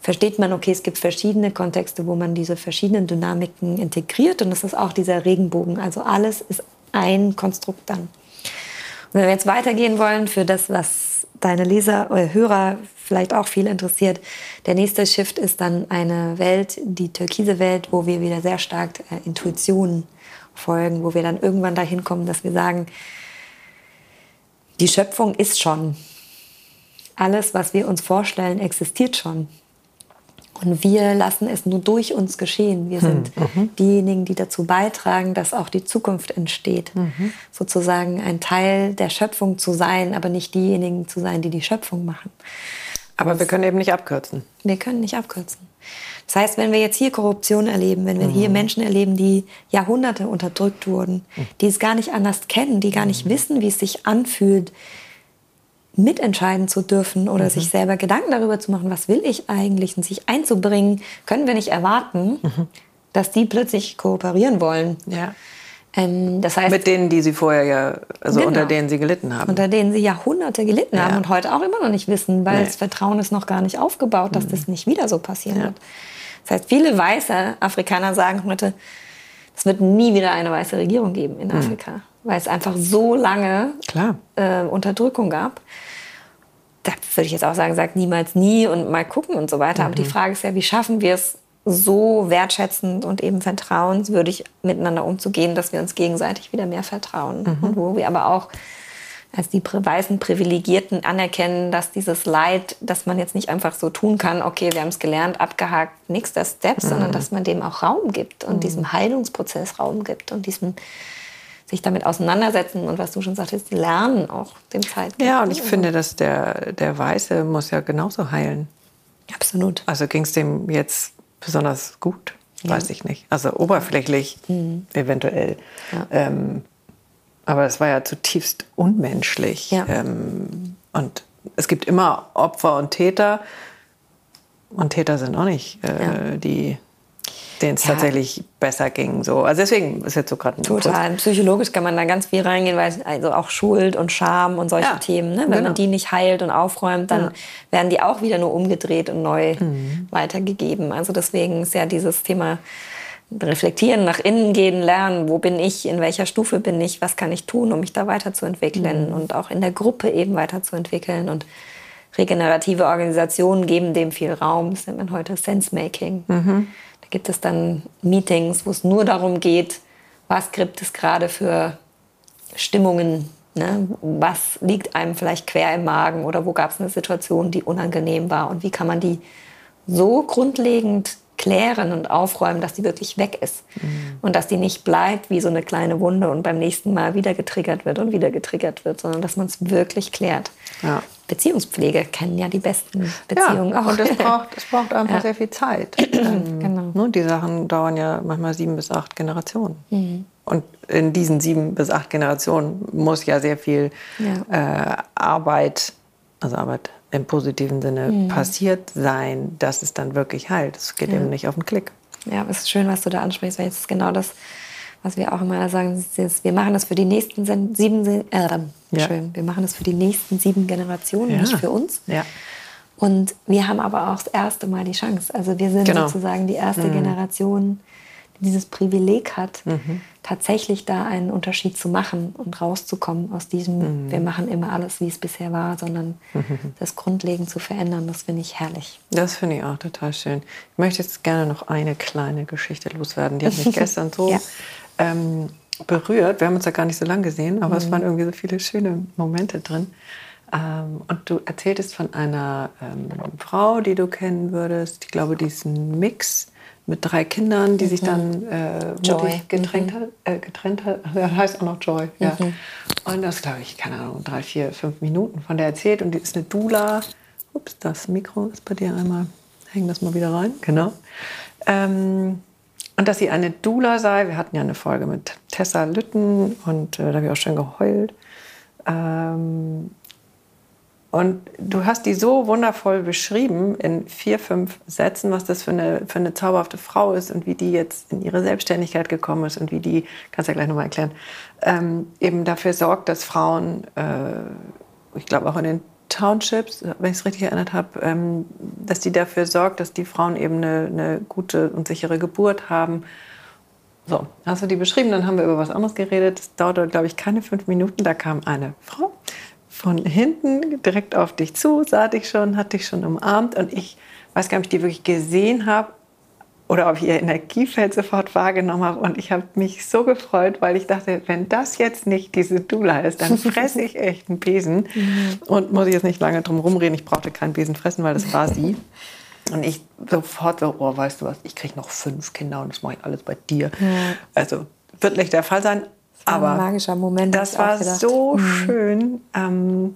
Versteht man, okay, es gibt verschiedene Kontexte, wo man diese verschiedenen Dynamiken integriert und das ist auch dieser Regenbogen. Also alles ist ein Konstrukt dann. Und wenn wir jetzt weitergehen wollen für das, was deine Leser oder Hörer vielleicht auch viel interessiert, der nächste Shift ist dann eine Welt, die türkise Welt, wo wir wieder sehr stark äh, Intuition folgen, wo wir dann irgendwann dahin kommen, dass wir sagen, die Schöpfung ist schon. Alles, was wir uns vorstellen, existiert schon. Und wir lassen es nur durch uns geschehen. Wir sind diejenigen, die dazu beitragen, dass auch die Zukunft entsteht. Sozusagen ein Teil der Schöpfung zu sein, aber nicht diejenigen zu sein, die die Schöpfung machen. Aber wir können eben nicht abkürzen. Wir können nicht abkürzen. Das heißt, wenn wir jetzt hier Korruption erleben, wenn wir hier Menschen erleben, die Jahrhunderte unterdrückt wurden, die es gar nicht anders kennen, die gar nicht wissen, wie es sich anfühlt, mitentscheiden zu dürfen oder sich selber Gedanken darüber zu machen, was will ich eigentlich und sich einzubringen, können wir nicht erwarten, dass die plötzlich kooperieren wollen. Ja. Ähm, das heißt, Mit denen, die sie vorher ja, also Genau. unter denen sie gelitten haben. unter denen sie Jahrhunderte gelitten haben Ja. und heute auch immer noch nicht wissen, weil Nee. Mhm. das Vertrauen ist noch gar nicht aufgebaut, dass das nicht wieder so passieren wird. Das heißt, viele weiße Afrikaner sagen heute, es wird nie wieder eine weiße Regierung geben in Afrika, weil es einfach so lange Mhm. Äh, Unterdrückung gab. Da würde ich jetzt auch sagen, sagt niemals nie und mal gucken und so weiter. Mhm. Aber die Frage ist ja, wie schaffen wir es so wertschätzend und eben vertrauenswürdig miteinander umzugehen, dass wir uns gegenseitig wieder mehr vertrauen. Mhm. Und wo wir aber auch als die weißen Privilegierten anerkennen, dass dieses Leid, dass man jetzt nicht einfach so tun kann, okay, wir haben es gelernt, abgehakt, nächster Step, sondern Mhm. dass man dem auch Raum gibt und diesem Heilungsprozess Raum gibt und diesem sich damit auseinandersetzen und was du schon sagtest, lernen auch dem Zeit. gibt. Ja, und ich Also, finde, dass der, der Weiße muss ja genauso heilen. Absolut. Also ging es dem jetzt besonders gut? Weiß ich nicht. Also oberflächlich eventuell. Ja. Ähm, aber es war ja zutiefst unmenschlich. Ja. Ähm, und es gibt immer Opfer und Täter. Und Täter sind auch nicht äh, Ja. die, denen es Ja. tatsächlich besser ging. So. Also deswegen ist jetzt so gerade ein Total. Psychologisch kann man da ganz viel reingehen, weil also auch Schuld und Scham und solche Ja, Themen, ne? wenn genau. man die nicht heilt und aufräumt, dann Ja. werden die auch wieder nur umgedreht und neu Mhm. weitergegeben. Also deswegen ist ja dieses Thema reflektieren, nach innen gehen, lernen, wo bin ich, in welcher Stufe bin ich, was kann ich tun, um mich da weiterzuentwickeln Mhm. und auch in der Gruppe eben weiterzuentwickeln und regenerative Organisationen geben dem viel Raum. Das nennt man heute Sense-Making. Mhm. Gibt es dann Meetings, wo es nur darum geht, was gibt es gerade für Stimmungen, ne? was liegt einem vielleicht quer im Magen oder wo gab es eine Situation, die unangenehm war und wie kann man die so grundlegend klären und aufräumen, dass die wirklich weg ist und dass die nicht bleibt wie so eine kleine Wunde und beim nächsten Mal wieder getriggert wird und wieder getriggert wird, sondern dass man es wirklich klärt. Ja. Beziehungspflege kennen ja die besten Ja, Beziehungen auch. und es braucht, es braucht einfach Ja. sehr viel Zeit. ähm, Genau. ne, die Sachen dauern ja manchmal sieben bis acht Generationen. Mhm. Und in diesen sieben bis acht Generationen muss ja sehr viel äh, Arbeit, also Arbeit im positiven Sinne, Mhm. passiert sein, dass es dann wirklich heilt. Es geht eben nicht auf den Klick. Ja, es ist schön, was du da ansprichst, weil es ist genau das, was wir auch immer sagen. ist, Wir machen das für die nächsten sieben, äh, Ja. schön, wir machen das für die nächsten sieben Generationen, Ja. nicht für uns. Ja. Und wir haben aber auch das erste Mal die Chance. Also wir sind Genau. sozusagen die erste Generation, die dieses Privileg hat, tatsächlich da einen Unterschied zu machen und rauszukommen aus diesem, wir machen immer alles, wie es bisher war, sondern das grundlegend zu verändern. Das finde ich herrlich. Das finde ich auch total schön. Ich möchte jetzt gerne noch eine kleine Geschichte loswerden. Die hat mich gestern so Ja. Ähm, berührt. Wir haben uns ja gar nicht so lange gesehen, aber mhm. es waren irgendwie so viele schöne Momente drin. Ähm, und du erzähltest von einer ähm, Frau, die du kennen würdest. Ich glaube, die ist ein Mix mit drei Kindern, die mhm. sich dann äh, Joy. Getrennt, mhm. hat, äh, getrennt hat. Ja, heißt auch noch Joy. Ja. Mhm. Und das, glaube ich, keine Ahnung, drei, vier, fünf Minuten von der erzählt. Und die ist eine Dula. Ups, das Mikro ist bei dir einmal. Hängen das mal wieder rein. Genau. Ähm, und dass sie eine Dula sei. Wir hatten ja eine Folge mit Tessa Lütten und äh, da habe ich auch schön geheult. Ähm, und du hast die so wundervoll beschrieben in vier, fünf Sätzen, was das für eine, für eine zauberhafte Frau ist und wie die jetzt in ihre Selbstständigkeit gekommen ist und wie die, kannst du ja gleich nochmal erklären, ähm, eben dafür sorgt, dass Frauen, äh, ich glaube auch in den Townships, wenn ich es richtig erinnert habe, ähm, dass die dafür sorgt, dass die Frauen eben eine, eine gute und sichere Geburt haben. So, hast du die beschrieben, dann haben wir über was anderes geredet. Das dauerte, glaube ich, keine fünf Minuten. Da kam eine Frau von hinten direkt auf dich zu, sah dich schon, hat dich schon umarmt und ich weiß gar nicht, ob ich die wirklich gesehen habe oder ob ich ihr Energiefeld sofort wahrgenommen habe. Und ich habe mich so gefreut, weil ich dachte, wenn das jetzt nicht diese Dula ist, dann fresse ich echt einen Besen. Mhm. Und muss ich jetzt nicht lange drum rumreden, ich brauchte keinen Besen fressen, weil das war sie. Und ich sofort so, oh, weißt du was, ich kriege noch fünf Kinder und das mache ich alles bei dir. Ja. Also wird nicht der Fall sein, das aber ein magischer Moment. Das war so mhm. schön. Ähm,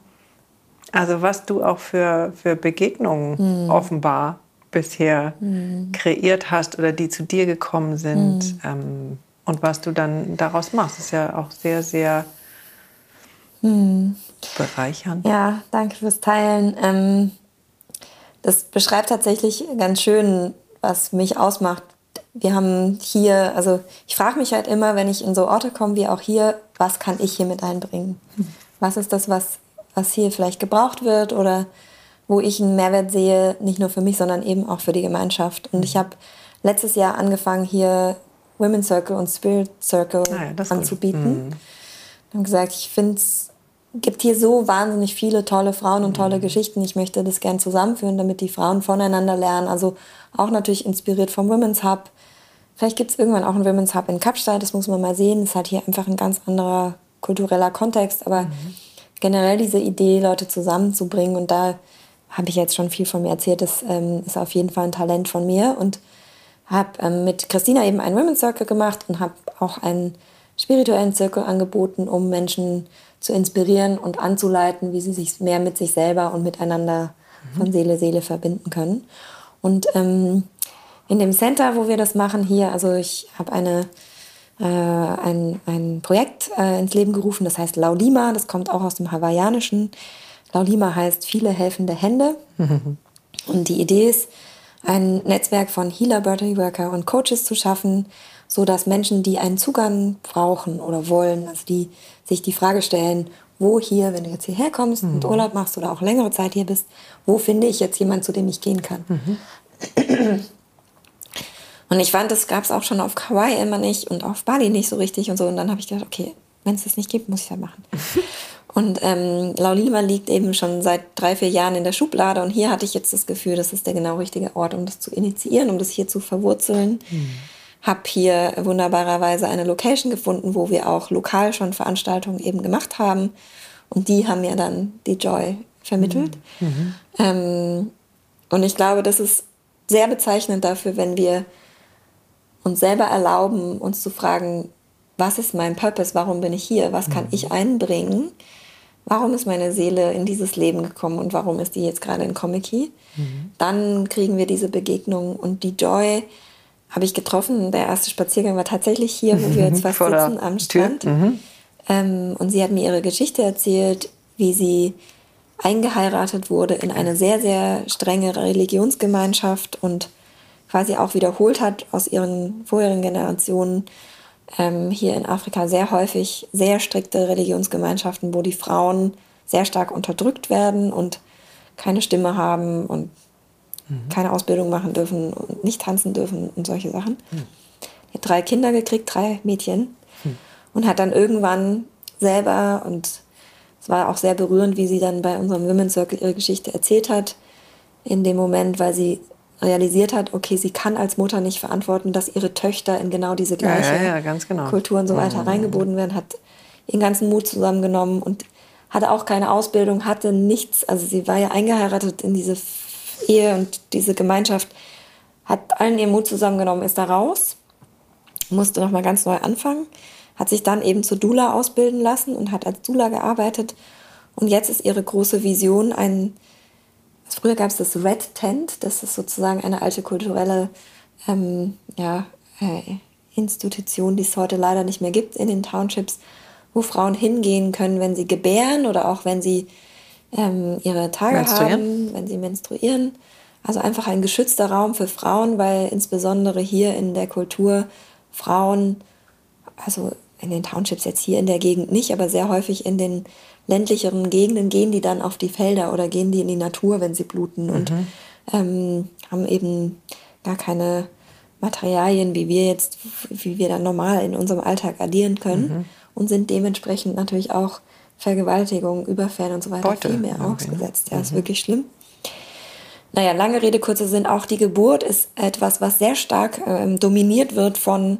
also was du auch für, für Begegnungen mhm. offenbar bisher mhm. kreiert hast oder die zu dir gekommen sind mhm. ähm, und was du dann daraus machst, ist ja auch sehr, sehr mhm. bereichernd. Ja, danke fürs Teilen. Ähm, das beschreibt tatsächlich ganz schön, was mich ausmacht, wir haben hier, also ich frage mich halt immer, wenn ich in so Orte komme wie auch hier, was kann ich hier mit einbringen? Was ist das, was, was hier vielleicht gebraucht wird oder wo ich einen Mehrwert sehe, nicht nur für mich, sondern eben auch für die Gemeinschaft. Und ich habe letztes Jahr angefangen, hier Women's Circle und Spirit Circle ah ja, anzubieten. Mhm. Und gesagt, ich finde es gibt hier so wahnsinnig viele tolle Frauen und tolle mhm. Geschichten. Ich möchte das gern zusammenführen, damit die Frauen voneinander lernen. Also auch natürlich inspiriert vom Women's Hub. Vielleicht gibt es irgendwann auch einen Women's Hub in Kapstadt, das muss man mal sehen. Das ist halt hier einfach ein ganz anderer kultureller Kontext, aber mhm. generell diese Idee, Leute zusammenzubringen und da habe ich jetzt schon viel von mir erzählt, das ähm, ist auf jeden Fall ein Talent von mir und habe ähm, mit Christina eben einen Women's Circle gemacht und habe auch einen spirituellen Circle angeboten, um Menschen zu inspirieren und anzuleiten, wie sie sich mehr mit sich selber und miteinander mhm. von Seele, Seele verbinden können. Und ähm, in dem Center, wo wir das machen hier, also ich habe eine äh, ein, ein Projekt äh, ins Leben gerufen, das heißt Laulima, das kommt auch aus dem Hawaiianischen. Laulima heißt viele helfende Hände. Und die Idee ist, ein Netzwerk von Healer, Worker und Coaches zu schaffen, so dass Menschen, die einen Zugang brauchen oder wollen, also die sich die Frage stellen, wo hier, wenn du jetzt hierher kommst mhm. und Urlaub machst oder auch längere Zeit hier bist, wo finde ich jetzt jemanden, zu dem ich gehen kann? Mhm. Und ich fand, das gab es auch schon auf Hawaii immer nicht und auf Bali nicht so richtig und so. Und dann habe ich gedacht, okay, wenn es das nicht gibt, muss ich das machen. und ähm, Laulima liegt eben schon seit drei, vier Jahren in der Schublade. Und hier hatte ich jetzt das Gefühl, das ist der genau richtige Ort, um das zu initiieren, um das hier zu verwurzeln. Mhm. Hab hier wunderbarerweise eine Location gefunden, wo wir auch lokal schon Veranstaltungen eben gemacht haben. Und die haben mir dann die Joy vermittelt. Mhm. Ähm, und ich glaube, das ist sehr bezeichnend dafür, wenn wir uns selber erlauben, uns zu fragen, was ist mein Purpose, warum bin ich hier, was kann mhm. ich einbringen, warum ist meine Seele in dieses Leben gekommen und warum ist die jetzt gerade in Comic mhm. Dann kriegen wir diese Begegnung und die Joy habe ich getroffen. Der erste Spaziergang war tatsächlich hier, wo wir jetzt fast sitzen am Strand. Mhm. Ähm, und sie hat mir ihre Geschichte erzählt, wie sie eingeheiratet wurde in eine sehr, sehr strenge Religionsgemeinschaft und quasi auch wiederholt hat aus ihren vorherigen Generationen. Ähm, hier in Afrika sehr häufig sehr strikte Religionsgemeinschaften, wo die Frauen sehr stark unterdrückt werden und keine Stimme haben und mhm. keine Ausbildung machen dürfen und nicht tanzen dürfen und solche Sachen. Mhm. Die hat drei Kinder gekriegt, drei Mädchen mhm. und hat dann irgendwann selber und es war auch sehr berührend, wie sie dann bei unserem Women's Circle ihre Geschichte erzählt hat, in dem Moment, weil sie realisiert hat, okay, sie kann als Mutter nicht verantworten, dass ihre Töchter in genau diese gleiche ja, ja, ja, genau. Kultur und so weiter mhm. reingeboten werden, hat ihren ganzen Mut zusammengenommen und hatte auch keine Ausbildung, hatte nichts. Also sie war ja eingeheiratet in diese Ehe und diese Gemeinschaft, hat allen ihren Mut zusammengenommen, ist da raus, musste nochmal ganz neu anfangen, hat sich dann eben zur Dula ausbilden lassen und hat als Dula gearbeitet. Und jetzt ist ihre große Vision ein, früher gab es das Red Tent, das ist sozusagen eine alte kulturelle ähm, ja, äh, Institution, die es heute leider nicht mehr gibt in den Townships, wo Frauen hingehen können, wenn sie gebären oder auch wenn sie ähm, ihre Tage haben, wenn sie menstruieren. Also einfach ein geschützter Raum für Frauen, weil insbesondere hier in der Kultur Frauen, also in den Townships jetzt hier in der Gegend nicht, aber sehr häufig in den ländlicheren Gegenden gehen die dann auf die Felder oder gehen die in die Natur, wenn sie bluten mhm. und ähm, haben eben gar keine Materialien, wie wir jetzt, wie wir dann normal in unserem Alltag addieren können. Mhm und sind dementsprechend natürlich auch Vergewaltigung, Überfällen und so weiter Beute. viel mehr ausgesetzt. Ja, mhm. ist wirklich schlimm. Naja, lange Rede, kurzer Sinn, auch die Geburt ist etwas, was sehr stark ähm, dominiert wird von,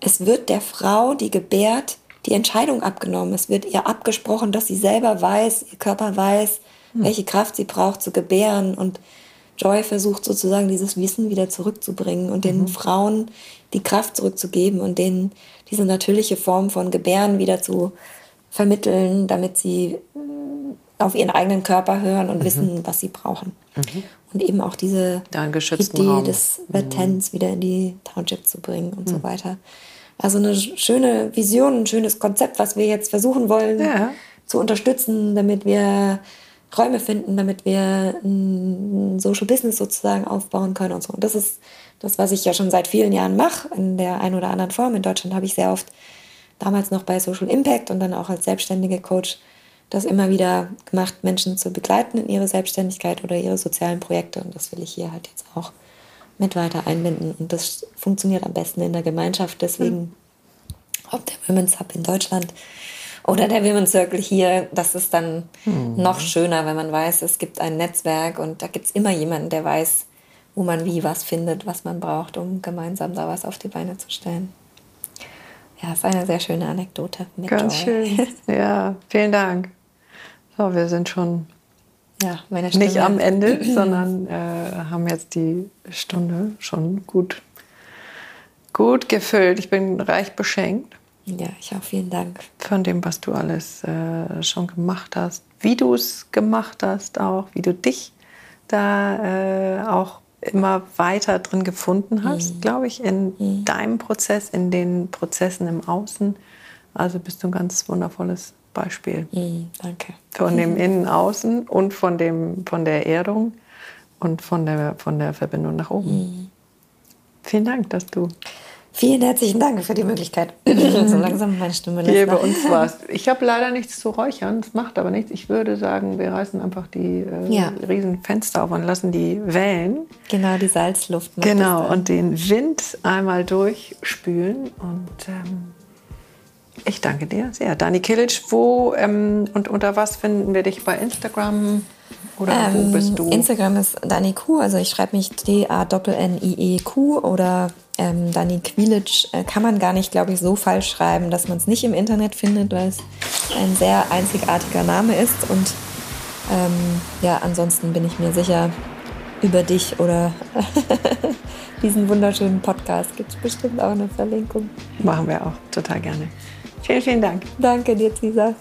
es wird der Frau, die gebärt, die Entscheidung abgenommen. Es wird ihr abgesprochen, dass sie selber weiß, ihr Körper weiß, mhm. welche Kraft sie braucht zu gebären. Und Joy versucht sozusagen dieses Wissen wieder zurückzubringen und den mhm. Frauen die Kraft zurückzugeben und denen diese natürliche Form von Gebären wieder zu vermitteln, damit sie mm, auf ihren eigenen Körper hören und mhm. wissen, was sie brauchen. Mhm. Und eben auch diese Idee Raum. des Latents mhm. wieder in die Township zu bringen und so mhm. weiter. Also eine schöne Vision, ein schönes Konzept, was wir jetzt versuchen wollen ja. zu unterstützen, damit wir Räume finden, damit wir ein Social Business sozusagen aufbauen können und so. Und das ist das, was ich ja schon seit vielen Jahren mache, in der einen oder anderen Form. In Deutschland habe ich sehr oft damals noch bei Social Impact und dann auch als selbstständige Coach das immer wieder gemacht, Menschen zu begleiten in ihre Selbstständigkeit oder ihre sozialen Projekte. Und das will ich hier halt jetzt auch mit weiter einbinden. Und das funktioniert am besten in der Gemeinschaft. Deswegen, ob der Women's Hub in Deutschland oder der Women's Circle hier, das ist dann mhm. noch schöner, wenn man weiß, es gibt ein Netzwerk und da gibt es immer jemanden, der weiß, wo man wie was findet, was man braucht, um gemeinsam da was auf die Beine zu stellen. Ja, ist eine sehr schöne Anekdote. Ganz Joy. schön. Ja, vielen Dank. So, wir sind schon ja, nicht am Ende, sondern äh, haben jetzt die Stunde schon gut, gut gefüllt. Ich bin reich beschenkt. Ja, ich auch. Vielen Dank. Von dem, was du alles äh, schon gemacht hast, wie du es gemacht hast, auch wie du dich da äh, auch immer weiter drin gefunden hast, mhm. glaube ich, in mhm. deinem Prozess, in den Prozessen im Außen. Also bist du ein ganz wundervolles Beispiel. Mhm. Danke. Von dem Innen-Außen und von, dem, von der Erdung und von der, von der Verbindung nach oben. Mhm. Vielen Dank, dass du Vielen herzlichen Dank für die Möglichkeit. so langsam meine Stimme Hier bei uns war's. Ich habe leider nichts zu räuchern, das macht aber nichts. Ich würde sagen, wir reißen einfach die äh, ja. riesen Fenster auf und lassen die Wellen. Genau, die Salzluft. Genau, und den Wind einmal durchspülen. Und ähm, ich danke dir sehr. Dani Kilic, wo ähm, und unter was finden wir dich bei Instagram? Oder ähm, wo bist du? Instagram ist Dani Q, also ich schreibe mich D-A-N-N-I-E-Q oder ähm, Dani Quilic äh, kann man gar nicht, glaube ich, so falsch schreiben, dass man es nicht im Internet findet, weil es ein sehr einzigartiger Name ist. Und ähm, ja, ansonsten bin ich mir sicher, über dich oder diesen wunderschönen Podcast gibt es bestimmt auch eine Verlinkung. Machen wir auch total gerne. Vielen, vielen Dank. Danke dir, Cesar.